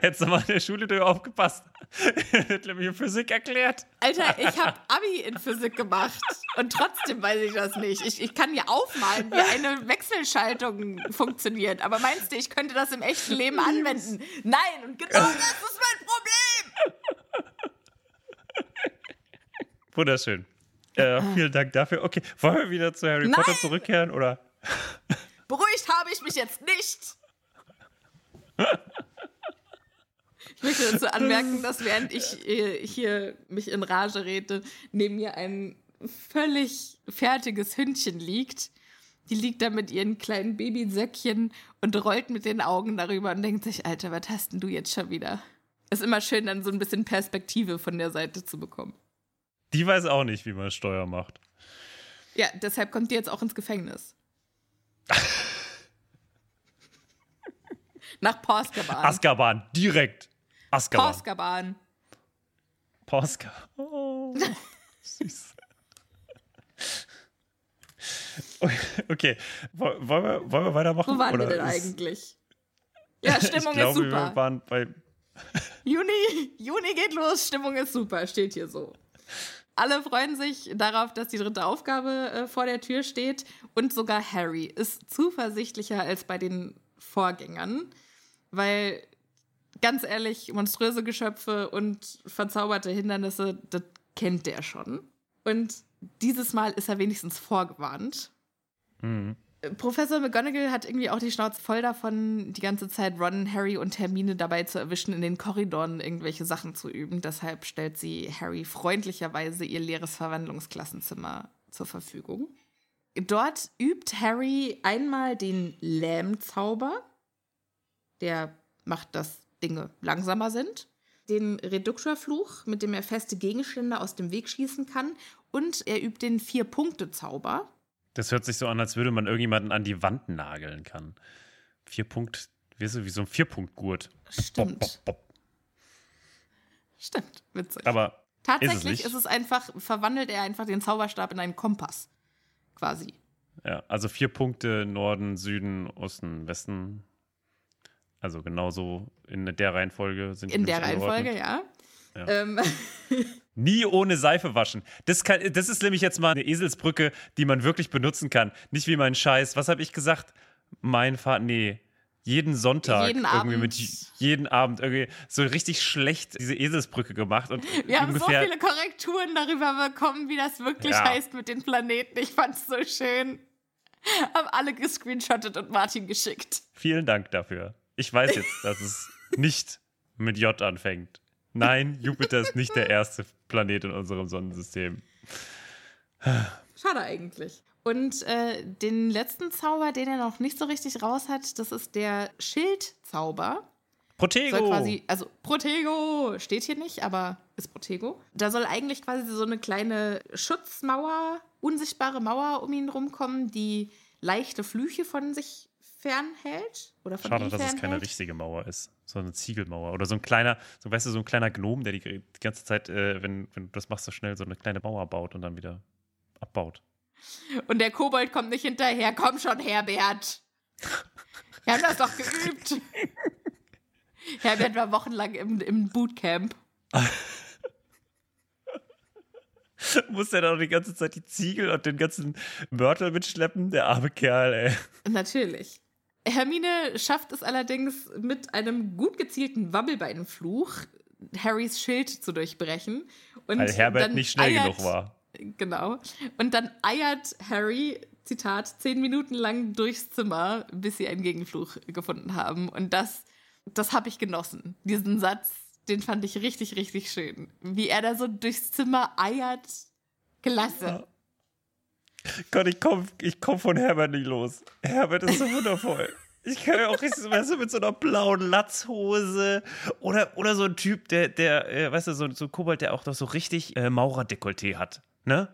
Hättest du mal in der Schule drüber aufgepasst. Hätte nämlich Physik erklärt. Alter, ich habe Abi in Physik gemacht und trotzdem weiß ich das nicht. Ich, ich kann ja aufmalen, wie eine Wechselschaltung funktioniert. Aber meinst du, ich könnte das im echten Leben anwenden? Nein, und genau das ist mein Problem. Wunderschön. Äh, vielen Dank dafür. Okay, wollen wir wieder zu Harry Potter Nein! zurückkehren? Oder? Beruhigt habe ich mich jetzt nicht. Ich möchte dazu anmerken, dass während ich äh, hier mich in Rage rede, neben mir ein völlig fertiges Hündchen liegt. Die liegt da mit ihren kleinen Babysöckchen und rollt mit den Augen darüber und denkt sich, Alter, was hast denn du jetzt schon wieder? Ist immer schön, dann so ein bisschen Perspektive von der Seite zu bekommen. Die weiß auch nicht, wie man Steuer macht. Ja, deshalb kommt die jetzt auch ins Gefängnis. Nach Porskaban. Azkaban, direkt. Azkaban. Porskaban. Posca. Oh, süß. Okay, Woll- wollen wir, wollen wir weitermachen? Wo waren wir Oder denn ist- eigentlich? Ja, Stimmung ich glaube, ist super. wir waren bei. Juni, Juni geht los, Stimmung ist super, steht hier so. Alle freuen sich darauf, dass die dritte Aufgabe äh, vor der Tür steht. Und sogar Harry ist zuversichtlicher als bei den Vorgängern. Weil, ganz ehrlich, monströse Geschöpfe und verzauberte Hindernisse, das kennt der schon. Und dieses Mal ist er wenigstens vorgewarnt. Mhm. Professor McGonagall hat irgendwie auch die Schnauze voll davon, die ganze Zeit Ron, Harry und Hermine dabei zu erwischen, in den Korridoren irgendwelche Sachen zu üben. Deshalb stellt sie Harry freundlicherweise ihr leeres Verwandlungsklassenzimmer zur Verfügung. Dort übt Harry einmal den Lähm-Zauber. Der macht, dass Dinge langsamer sind. Den Reduktorfluch, mit dem er feste Gegenstände aus dem Weg schießen kann. Und er übt den Vier-Punkte-Zauber. Das hört sich so an, als würde man irgendjemanden an die Wand nageln kann. Vier Punkt, weißt du, wie so ein Vierpunktgurt. Stimmt. Bop, bop, bop. Stimmt, witzig. Aber Tatsächlich ist es ist es einfach, verwandelt er einfach den Zauberstab in einen Kompass. Quasi. ja, also vier Punkte Norden, Süden, Osten, Westen. Also genauso in der Reihenfolge sind die In der Reihenfolge, ja. Ja. Ähm, Nie ohne Seife waschen. Das, kann, das ist nämlich jetzt mal eine Eselsbrücke, die man wirklich benutzen kann. Nicht wie mein Scheiß. Was habe ich gesagt? Mein Vater. Nee. Jeden Sonntag Jeden irgendwie Abend. mit jeden Abend irgendwie so richtig schlecht diese Eselsbrücke gemacht und wir haben so viele Korrekturen darüber bekommen, wie das wirklich Ja. heißt mit den Planeten. Ich fand's so schön. Haben alle gescreenshottet und Martin geschickt. Vielen Dank dafür. Ich weiß jetzt, dass es nicht mit J anfängt. Nein, Jupiter ist nicht der erste Planet in unserem Sonnensystem. Schade eigentlich. Und äh, den letzten Zauber, den er noch nicht so richtig raus hat, das ist der Schildzauber. Protego! Soll quasi, also Protego steht hier nicht, aber ist Protego. Da soll eigentlich quasi so eine kleine Schutzmauer, unsichtbare Mauer um ihn rumkommen, die leichte Flüche von sich fernhält. Oder von Schade, dass es fernhält. keine richtige Mauer ist. So eine Ziegelmauer. Oder so ein kleiner, so weißt du, so ein kleiner Gnom, der die, die ganze Zeit, äh, wenn, wenn du das machst, so schnell so eine kleine Mauer baut und dann wieder abbaut. Und der Kobold kommt nicht hinterher. Komm schon, Herbert. Wir haben das doch geübt. Herbert war wochenlang im, im Bootcamp. Muss der da noch die ganze Zeit die Ziegel und den ganzen Mörtel mitschleppen? Der arme Kerl, ey. Natürlich. Hermine schafft es allerdings mit einem gut gezielten Wabbelbeinfluch, Harrys Schild zu durchbrechen. Und Weil Herbert dann nicht schnell eiert, genug war. Genau. Und dann eiert Harry, Zitat, zehn Minuten lang durchs Zimmer, bis sie einen Gegenfluch gefunden haben. Und das, das habe ich genossen. Diesen Satz, den fand ich richtig, richtig schön. Wie er da so durchs Zimmer eiert. Klasse. Gott, ich komm, ich komm von Herbert nicht los. Herbert ist so wundervoll. Ich kann ja auch richtig, weißt du, mit so einer blauen Latzhose oder, oder so ein Typ, der, der, äh, weißt du, so, so ein Kobold, der auch noch so richtig äh, Maurerdekolleté hat, ne?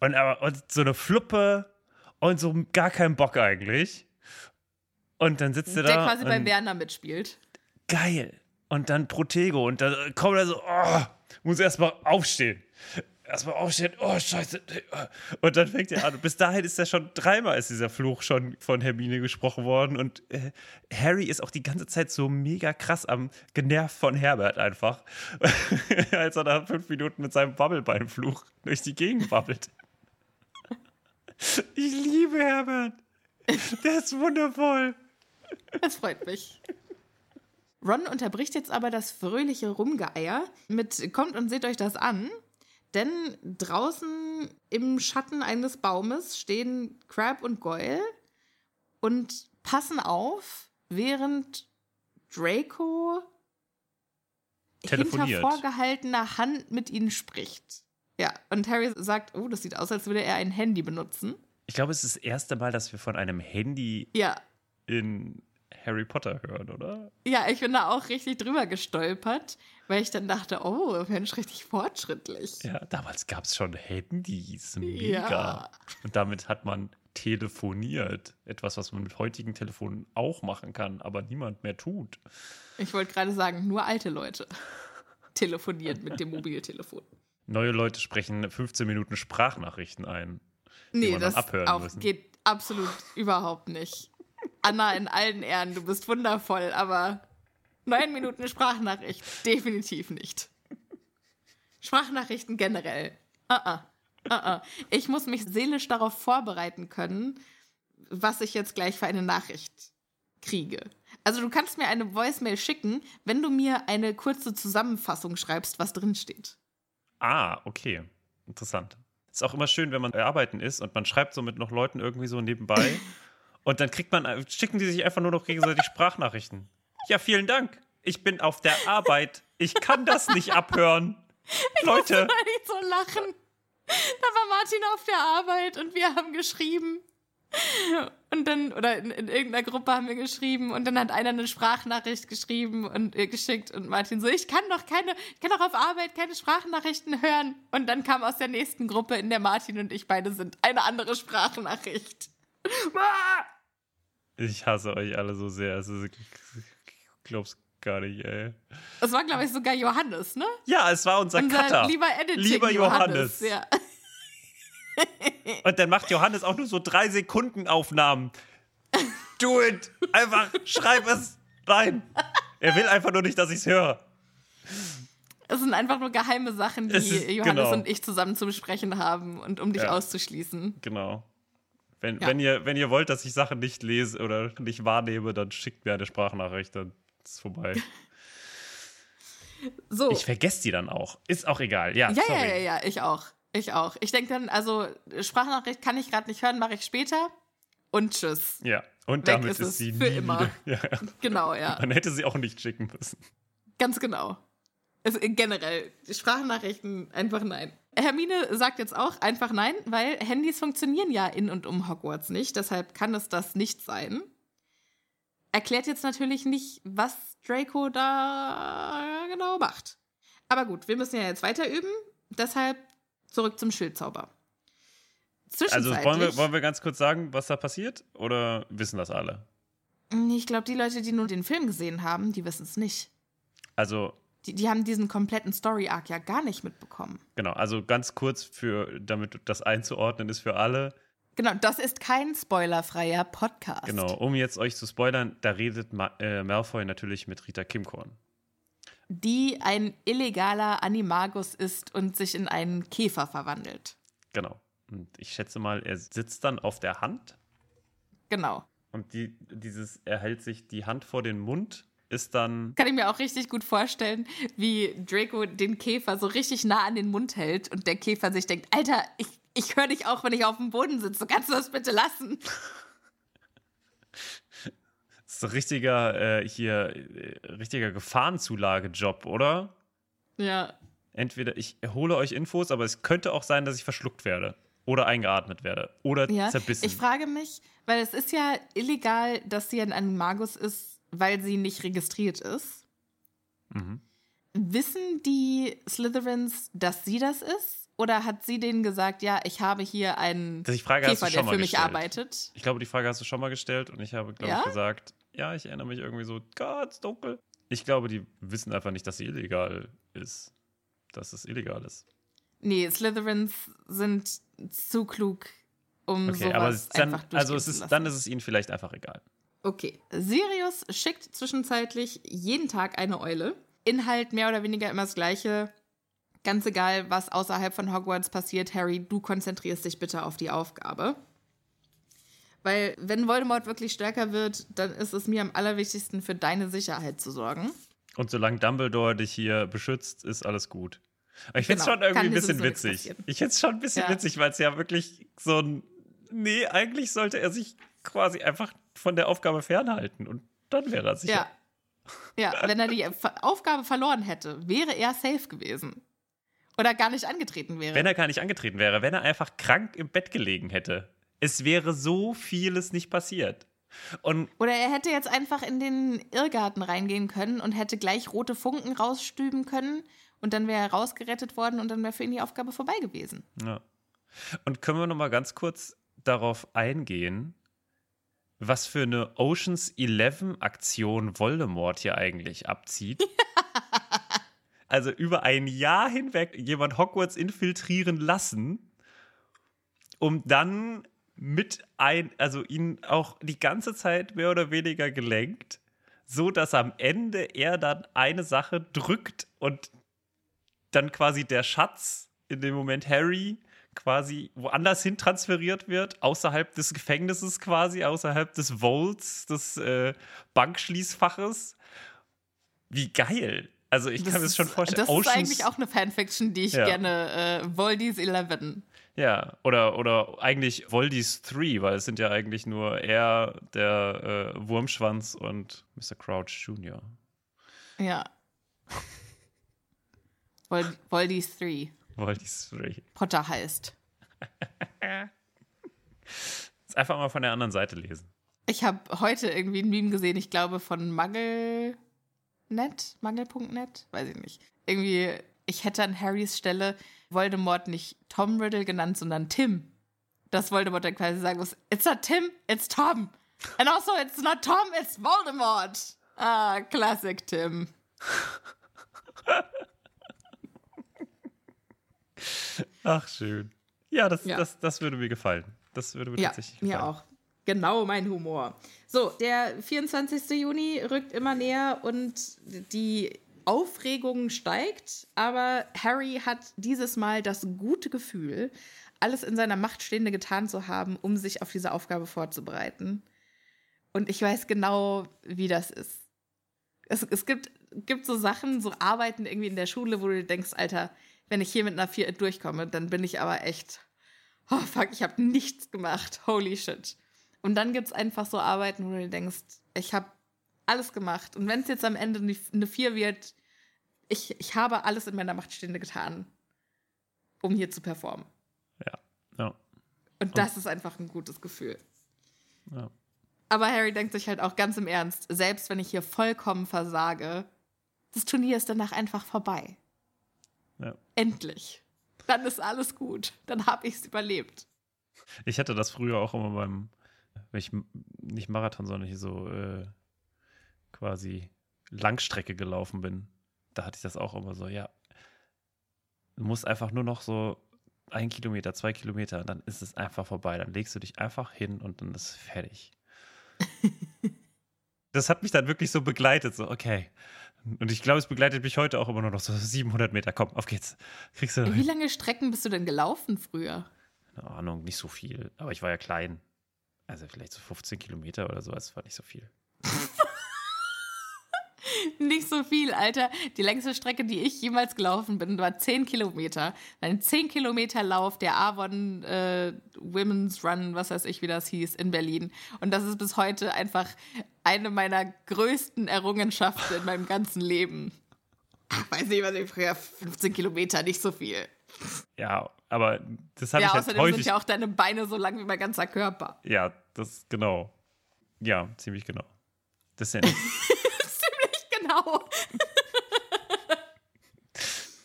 Und, aber, und so eine Fluppe und so gar keinen Bock eigentlich. Und dann sitzt er da. Der quasi bei Werner mitspielt. geil. Und dann Protego und dann kommt er so, oh, muss erstmal aufstehen. Erstmal aufstehen, oh scheiße. Und dann fängt er an. Und bis dahin ist er schon dreimal ist dieser Fluch schon von Hermine gesprochen worden. Und äh, Harry ist auch die ganze Zeit so mega krass am genervt von Herbert einfach. Als er da fünf Minuten mit seinem Bubblebeinfluch durch die Gegend wabbelt. Ich liebe Herbert. Der ist wundervoll. Das freut mich. Ron unterbricht jetzt aber das fröhliche Rumgeeier mit Kommt und seht euch das an. Denn draußen im Schatten eines Baumes stehen Crab und Goyle und passen auf, während Draco hinter vorgehaltener Hand mit ihnen spricht. Ja, und Harry sagt, oh, das sieht aus, als würde er ein Handy benutzen. Ich glaube, es ist das erste Mal, dass wir von einem Handy Ja, in Harry Potter hören, oder? Ja, ich bin da auch richtig drüber gestolpert, weil ich dann dachte, oh, Mensch, richtig fortschrittlich. Ja, damals gab es schon Handys. Mega. Ja. Und damit hat man telefoniert. Etwas, was man mit heutigen Telefonen auch machen kann, aber niemand mehr tut. Ich wollte gerade sagen, nur alte Leute telefonieren mit dem Mobiltelefon. Neue Leute sprechen 15 Minuten Sprachnachrichten ein. Nee, das abhören auch müssen. geht absolut überhaupt nicht. Anna, in allen Ehren, du bist wundervoll, aber neun Minuten Sprachnachricht definitiv nicht. Sprachnachrichten generell. Uh -uh. Uh -uh. Ich muss mich seelisch darauf vorbereiten können, was ich jetzt gleich für eine Nachricht kriege. Also du kannst mir eine Voicemail schicken, wenn du mir eine kurze Zusammenfassung schreibst, was drin steht. Ah, okay. Interessant. Ist auch immer schön, wenn man arbeiten ist und man schreibt so mit noch Leuten irgendwie so nebenbei. und dann kriegt man, schicken die sich einfach nur noch gegenseitig Sprachnachrichten. Ja, vielen Dank. Ich bin auf der Arbeit. Ich kann das nicht abhören. Leute. Soll ich so lachen? Da war Martin auf der Arbeit und wir haben geschrieben. Und dann, oder in, in irgendeiner Gruppe haben wir geschrieben und dann hat einer eine Sprachnachricht geschrieben und äh, geschickt und Martin so, ich kann doch keine, ich kann doch auf Arbeit keine Sprachnachrichten hören. Und dann kam aus der nächsten Gruppe, in der Martin und ich beide sind, eine andere Sprachnachricht. Ich hasse euch alle so sehr. Also, ich glaub's gar nicht, ey. Das war, glaube ich, sogar Johannes, ne? Ja, es war unser, Unser Cutter. lieber Editing Lieber Johannes. Ja. Und dann macht Johannes auch nur so drei Sekunden Aufnahmen. Do it! Einfach schreib es rein. Er will einfach nur nicht, dass ich's höre. Es sind einfach nur geheime Sachen, die Es ist- Johannes genau. und ich zusammen zu besprechen haben und um dich Ja. auszuschließen. Genau. Wenn, Ja. wenn, ihr, wenn ihr wollt, dass ich Sachen nicht lese oder nicht wahrnehme, dann schickt mir eine Sprachnachricht, dann ist vorbei. So. Ich vergesse die dann auch. Ist auch egal. Ja, ja, sorry. ja, ja, ja, ich auch. Ich auch. Ich denke dann, also Sprachnachricht kann ich gerade nicht hören, mache ich später. Und tschüss. Ja, und Weg damit ist ist, sie für nie immer. wieder. Ja. Genau, ja. Man hätte sie auch nicht schicken müssen. Ganz genau. Es, generell, Sprachnachrichten, einfach nein. Hermine sagt jetzt auch einfach nein, weil Handys funktionieren ja in und um Hogwarts nicht. Deshalb kann es das nicht sein. Erklärt jetzt natürlich nicht, was Draco da genau macht. Aber gut, wir müssen ja jetzt weiter üben. Deshalb zurück zum Schildzauber. Also wollen wir, wollen wir ganz kurz sagen, was da passiert? Oder wissen das alle? Ich glaube, die Leute, die nur den Film gesehen haben, die wissen es nicht. Also. Die, die haben diesen kompletten Story-Arc ja gar nicht mitbekommen. Genau, also ganz kurz, für, damit das einzuordnen ist für alle. Genau, das ist kein spoilerfreier Podcast. Genau, um jetzt euch zu spoilern, da redet Ma äh, Malfoy natürlich mit Rita Kimkorn. Die ein illegaler Animagus ist und sich in einen Käfer verwandelt. Genau. Und ich schätze mal, er sitzt dann auf der Hand. Genau. Und die, dieses, er hält sich die Hand vor den Mund, ist dann. Kann ich mir auch richtig gut vorstellen, wie Draco den Käfer so richtig nah an den Mund hält und der Käfer sich denkt: Alter, ich, ich höre dich auch, wenn ich auf dem Boden sitze. Kannst du das bitte lassen? Das ist ein richtiger, äh, hier, äh, richtiger Gefahrenzulage-Job, oder? Ja. Entweder ich hole euch Infos, aber es könnte auch sein, dass ich verschluckt werde oder eingeatmet werde oder ja, zerbissen. Ich frage mich, weil es ist ja illegal, dass sie ein Animagus ist, weil sie nicht registriert ist. Mhm. Wissen die Slytherins, dass sie das ist? Oder hat sie denen gesagt, ja, ich habe hier einen Frage, Käfer, der für mich gestellt. arbeitet? Ich glaube, die Frage hast du schon mal gestellt und ich habe, glaube ja? ich, gesagt, ja, ich erinnere mich irgendwie so ganz dunkel. Ich glaube, die wissen einfach nicht, dass sie illegal ist. Dass es illegal ist. Nee, Slytherins sind zu klug, um okay, sowas aber dann, einfach Also es ist, dann ist es ihnen vielleicht einfach egal. Okay. Sirius schickt zwischenzeitlich jeden Tag eine Eule. Inhalt mehr oder weniger immer das gleiche. Ganz egal, was außerhalb von Hogwarts passiert, Harry, du konzentrierst dich bitte auf die Aufgabe. Weil, wenn Voldemort wirklich stärker wird, dann ist es mir am allerwichtigsten, für deine Sicherheit zu sorgen. Und solange Dumbledore dich hier beschützt, ist alles gut. Aber ich finde es genau, schon irgendwie ein bisschen witzig. Ich finde es schon ein bisschen ja. witzig, weil es ja wirklich so ein. Nee, eigentlich sollte er sich quasi einfach von der Aufgabe fernhalten und dann wäre er sicher. Ja. ja, wenn er die Aufgabe verloren hätte, wäre er safe gewesen. Oder gar nicht angetreten wäre. Wenn er gar nicht angetreten wäre, wenn er einfach krank im Bett gelegen hätte. Es wäre so vieles nicht passiert. Und Oder er hätte jetzt einfach in den Irrgarten reingehen können und hätte gleich rote Funken rausstüben können und dann wäre er rausgerettet worden und dann wäre für ihn die Aufgabe vorbei gewesen. Ja. Und können wir noch mal ganz kurz darauf eingehen, was für eine Oceans 11 Aktion Voldemort hier eigentlich abzieht? also über ein Jahr hinweg jemand Hogwarts infiltrieren lassen, um dann mit ein, also ihn auch die ganze Zeit mehr oder weniger gelenkt, so dass am Ende er dann eine Sache drückt und dann quasi der Schatz in dem Moment Harry quasi woanders hin transferiert wird, außerhalb des Gefängnisses quasi, außerhalb des Vaults, des äh, Bankschließfaches. Wie geil! Also ich das kann mir das schon vorstellen. Das Oceans, ist eigentlich auch eine Fanfiction, die ich ja. gerne äh, Voldis 11. Ja, oder, oder eigentlich Voldies 3, weil es sind ja eigentlich nur er, der äh, Wurmschwanz und Mr. Crouch Jr. Ja. Voldies 3 wollte ich sprechen. Potter heißt. Jetzt einfach mal von der anderen Seite lesen. Ich habe heute irgendwie ein Meme gesehen, ich glaube von Mangel.net, Mangel.net, weiß ich nicht. Irgendwie, ich hätte an Harrys Stelle Voldemort nicht Tom Riddle genannt, sondern Tim. Dass Voldemort dann quasi sagen muss, it's not Tim, it's Tom. And also it's not Tom, it's Voldemort. Ah, Classic Tim. Ach, schön. Ja, das, ja. Das, das würde mir gefallen. Das würde mir ja, tatsächlich gefallen. Mir auch. Genau mein Humor. So, der 24. Juni rückt immer näher und die Aufregung steigt, aber Harry hat dieses Mal das gute Gefühl, alles in seiner Macht Stehende getan zu haben, um sich auf diese Aufgabe vorzubereiten. Und ich weiß genau, wie das ist. Es, es gibt, gibt so Sachen, so Arbeiten irgendwie in der Schule, wo du denkst, Alter, wenn ich hier mit einer 4 durchkomme, dann bin ich aber echt, oh fuck, ich habe nichts gemacht. Holy shit. Und dann gibt es einfach so Arbeiten, wo du denkst, ich habe alles gemacht. Und wenn es jetzt am Ende eine 4 wird, ich, ich habe alles in meiner Macht Stehende getan, um hier zu performen. Ja, ja. Und das Und, ist einfach ein gutes Gefühl. Ja. Aber Harry denkt sich halt auch ganz im Ernst, selbst wenn ich hier vollkommen versage, das Turnier ist danach einfach vorbei. Ja. Endlich. Dann ist alles gut. Dann habe ich es überlebt. Ich hatte das früher auch immer beim, wenn ich nicht Marathon, sondern hier so äh, quasi Langstrecke gelaufen bin. Da hatte ich das auch immer so, ja. Du musst einfach nur noch so ein Kilometer, zwei Kilometer, dann ist es einfach vorbei. Dann legst du dich einfach hin und dann ist es fertig. das hat mich dann wirklich so begleitet, so, okay. Und ich glaube, es begleitet mich heute auch immer nur noch so 700 Meter. Komm, auf geht's. Kriegst du Wie lange Strecken bist du denn gelaufen früher? keine Ahnung, nicht so viel. Aber ich war ja klein. Also vielleicht so 15 Kilometer oder so, das war nicht so viel. Nicht so viel, Alter. Die längste Strecke, die ich jemals gelaufen bin, war 10 Kilometer. Ein 10 Kilometer Lauf der Avon äh, Women's Run, was weiß ich, wie das hieß, in Berlin. Und das ist bis heute einfach eine meiner größten Errungenschaften in meinem ganzen Leben. Ach, weiß nicht, was ich früher 15 Kilometer, nicht so viel. Ja, aber das habe Ja, ich halt außerdem häufig. sind ja auch deine Beine so lang wie mein ganzer Körper. ja, das genau. Ja, ziemlich genau. Das ist ja genau.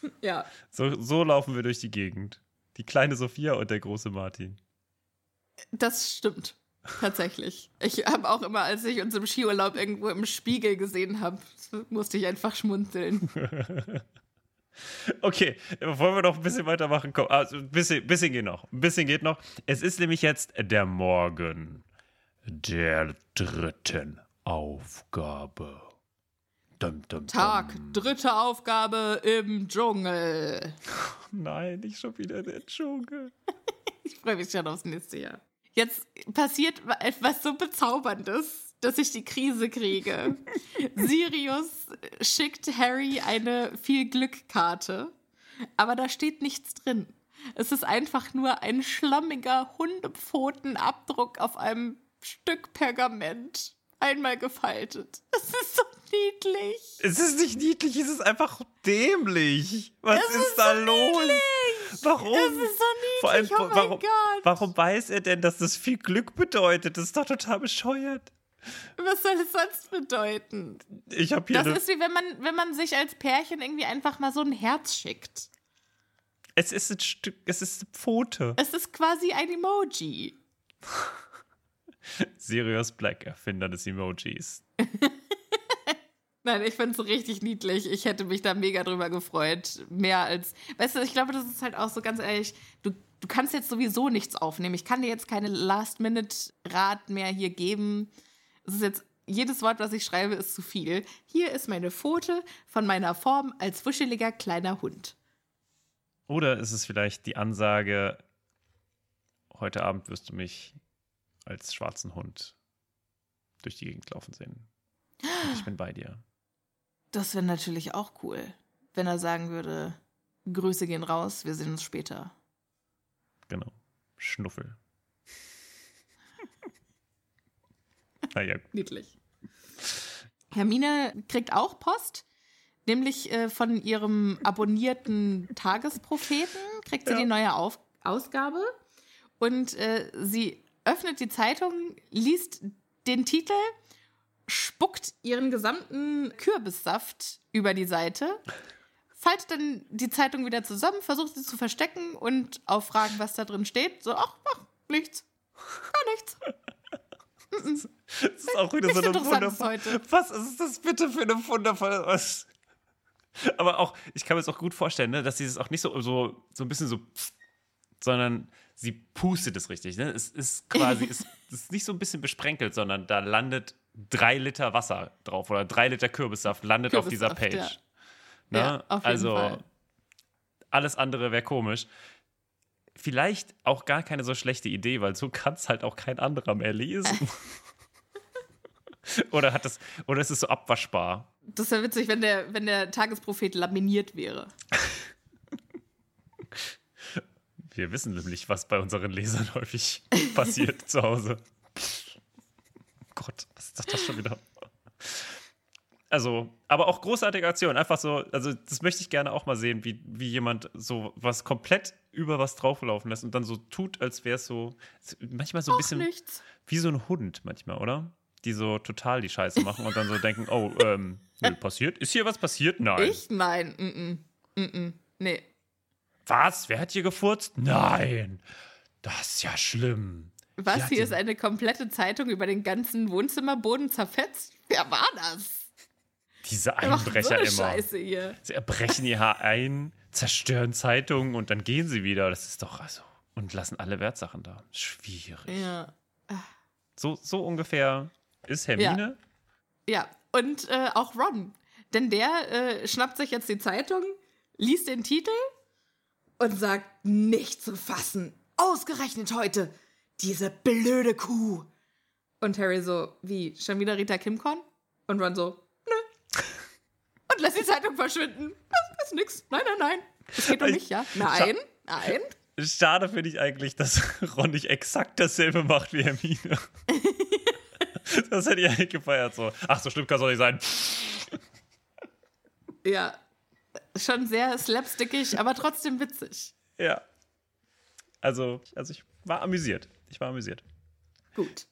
ja. so, so laufen wir durch die Gegend. Die kleine Sophia und der große Martin. Das stimmt. Tatsächlich. Ich habe auch immer, als ich uns im Skiurlaub irgendwo im Spiegel gesehen habe, musste ich einfach schmunzeln. Okay, wollen wir noch ein bisschen weitermachen? Komm, also ein bisschen, bisschen geht noch. Ein bisschen geht noch. Es ist nämlich jetzt der Morgen der dritten Aufgabe. Dum, dum, Tag, dum. dritte Aufgabe im Dschungel. Nein, nicht schon wieder der Dschungel. Ich freue mich schon aufs nächste Jahr. Jetzt passiert etwas so Bezauberndes, dass ich die Krise kriege. Sirius schickt Harry eine viel Glück-Karte, aber da steht nichts drin. Es ist einfach nur ein schlammiger Hundepfotenabdruck auf einem Stück Pergament. Einmal gefaltet. Es ist so niedlich. Es ist nicht niedlich, es ist einfach dämlich. Was Es ist, ist da so los? niedlich. Warum? Es ist so niedlich. Vor allem, oh mein warum, Gott. warum weiß er denn, dass das viel Glück bedeutet? Das ist doch total bescheuert. Was soll es sonst bedeuten? Ich habe hier Das ist wie wenn man, wenn man sich als Pärchen irgendwie einfach mal so ein Herz schickt. es ist ein Stück, es ist eine Pfote. Es ist quasi ein Emoji. Sirius Black, Erfinder des Emojis. Nein, ich finde es richtig niedlich. Ich hätte mich da mega drüber gefreut. Mehr als. Weißt du, ich glaube, das ist halt auch so ganz ehrlich, du, du kannst jetzt sowieso nichts aufnehmen. Ich kann dir jetzt keine Last-Minute-Rat mehr hier geben. Es ist jetzt. Jedes Wort, was ich schreibe, ist zu viel. Hier ist meine Pfote von meiner Form als wuscheliger kleiner Hund. Oder ist es vielleicht die Ansage, heute Abend wirst du mich als schwarzen Hund durch die Gegend laufen sehen. Und ich bin bei dir. Das wäre natürlich auch cool, wenn er sagen würde: Grüße gehen raus, wir sehen uns später. Genau. Schnuffel. naja, Niedlich. Hermine kriegt auch Post, nämlich äh, von ihrem abonnierten Tagespropheten kriegt sie Ja. die neue Auf Ausgabe und äh, sie öffnet die Zeitung, liest den Titel, spuckt ihren gesamten Kürbissaft über die Seite, faltet dann die Zeitung wieder zusammen, versucht sie zu verstecken und auf Fragen, was da drin steht, so, ach, ach nichts, gar nichts. das ist auch wieder so eine wundervolle. Was ist das bitte für eine wundervolle. Was? Aber auch, ich kann mir das auch gut vorstellen, ne, dass sie es auch nicht so, so, so ein bisschen so, sondern sie pustet es richtig. Ne? Es ist quasi, es ist nicht so ein bisschen besprenkelt, sondern da landet drei Liter Wasser drauf oder drei Liter Kürbissaft landet auf dieser Kürbissaft, Page. Ne? Ja, auf jeden also Fall. alles andere wäre komisch. Vielleicht auch gar keine so schlechte Idee, weil so kann es halt auch kein anderer mehr lesen. oder hat das, oder ist es so abwaschbar? Das wäre witzig, wenn der, wenn der Tagesprophet laminiert wäre. Wir wissen nämlich, was bei unseren Lesern häufig passiert zu Hause. Gott, was ist das schon wieder? Also, aber auch großartige Aktion. Einfach so, also das möchte ich gerne auch mal sehen, wie, wie jemand so was komplett über was drauflaufen lässt und dann so tut, als wäre es so, manchmal so ein Auch bisschen nichts. wie so ein Hund manchmal, oder? Die so total die Scheiße machen und dann so denken, oh, ähm, passiert? Ist hier was passiert? Nein. Ich? Nein. Mm -mm. Mm nee. Was? Wer hat hier gefurzt? Nein. Das ist ja schlimm. Was? Hier ist eine komplette Zeitung über den ganzen Wohnzimmerboden zerfetzt? Wer war das? Diese so Einbrecher eine immer. Scheiße hier. Sie brechen ihr Haar ein, zerstören Zeitungen und dann gehen sie wieder. Das ist doch also. Und lassen alle Wertsachen da. Schwierig. Ja. So, so ungefähr ist Hermine. Ja, und äh, auch Ron. Denn der äh, schnappt sich jetzt die Zeitung, liest den Titel und sagt, nicht zu fassen. Ausgerechnet heute. Diese blöde Kuh. Und Harry so, wie, schon wieder Rita Kimcorn? Und Ron so, nö. Und lässt die Zeitung verschwinden. Das ist nix. Nein, nein, nein. Es geht um mich, ja? Nein, nein. Schade finde ich eigentlich, dass Ron nicht exakt dasselbe macht wie Hermine. das hätte ich eigentlich gefeiert. So. Ach, so schlimm kann es doch nicht sein. Ja. Schon sehr slapstickig, aber trotzdem witzig. Ja. Also, also ich war amüsiert. Ich war amüsiert. Gut.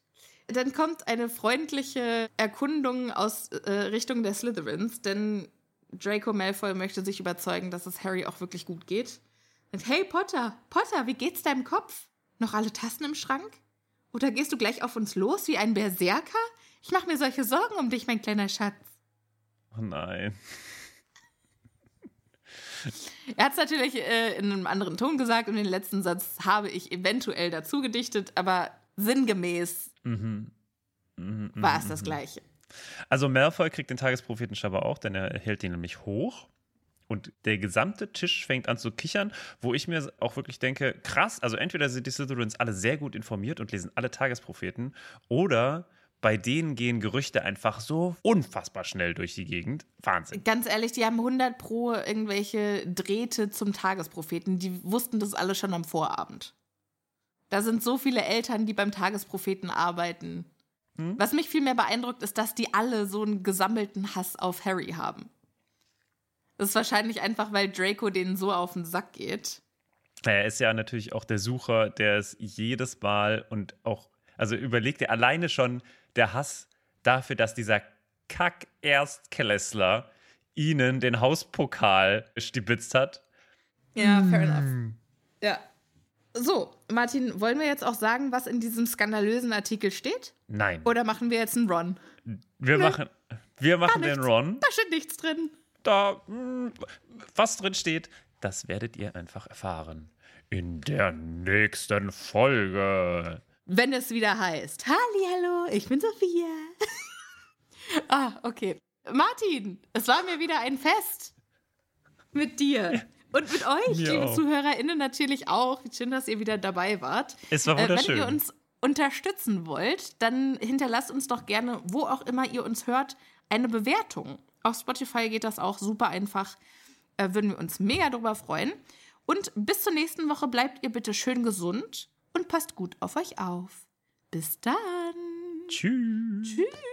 Dann kommt eine freundliche Erkundung aus äh, Richtung der Slytherins, denn Draco Malfoy möchte sich überzeugen, dass es Harry auch wirklich gut geht. Und hey Potter, Potter, wie geht's deinem Kopf? Noch alle Tassen im Schrank? Oder gehst du gleich auf uns los wie ein Berserker? Ich mache mir solche Sorgen um dich, mein kleiner Schatz. Oh nein. Er hat es natürlich äh, in einem anderen Ton gesagt und den letzten Satz habe ich eventuell dazu gedichtet, aber sinngemäß Mhm. Mhm, war es mhm, das mhm. Gleiche. Also Malfoy kriegt den Tagespropheten scheinbar auch, denn er hält ihn nämlich hoch. Und der gesamte Tisch fängt an zu kichern, wo ich mir auch wirklich denke, krass, also entweder sind die Slytherins alle sehr gut informiert und lesen alle Tagespropheten, oder bei denen gehen Gerüchte einfach so unfassbar schnell durch die Gegend. Wahnsinn. Ganz ehrlich, die haben 100 pro irgendwelche Drähte zum Tagespropheten. Die wussten das alle schon am Vorabend. Da sind so viele Eltern, die beim Tagespropheten arbeiten. Hm? Was mich viel mehr beeindruckt, ist, dass die alle so einen gesammelten Hass auf Harry haben. Das ist wahrscheinlich einfach, weil Draco denen so auf den Sack geht. Er ist ja natürlich auch der Sucher, der es jedes Mal und auch, also überlegt er alleine schon der Hass dafür, dass dieser Kack-Erstklässler ihnen den Hauspokal stibitzt hat. Ja, fair enough. Ja. So, Martin, wollen wir jetzt auch sagen, was in diesem skandalösen Artikel steht? Nein. Oder machen wir jetzt einen Ron? Wir machen, wir machen den. Ron. Da steht nichts drin. Da, mh, was drin steht, das werdet ihr einfach erfahren. In der nächsten Folge. Wenn es wieder heißt, Hallo, ich bin Sophia. ah, okay. Martin, es war mir wieder ein Fest mit dir. Und mit euch, Mir liebe auch. ZuhörerInnen, natürlich auch. Schön, dass ihr wieder dabei wart. Es war Äh, wenn wunderschön. ihr uns unterstützen wollt, dann hinterlasst uns doch gerne, wo auch immer ihr uns hört, eine Bewertung. Auf Spotify geht das auch super einfach. Äh, würden wir uns mega drüber freuen. Und bis zur nächsten Woche bleibt ihr bitte schön gesund und passt gut auf euch auf. Bis dann. Tschüss. Tschüss.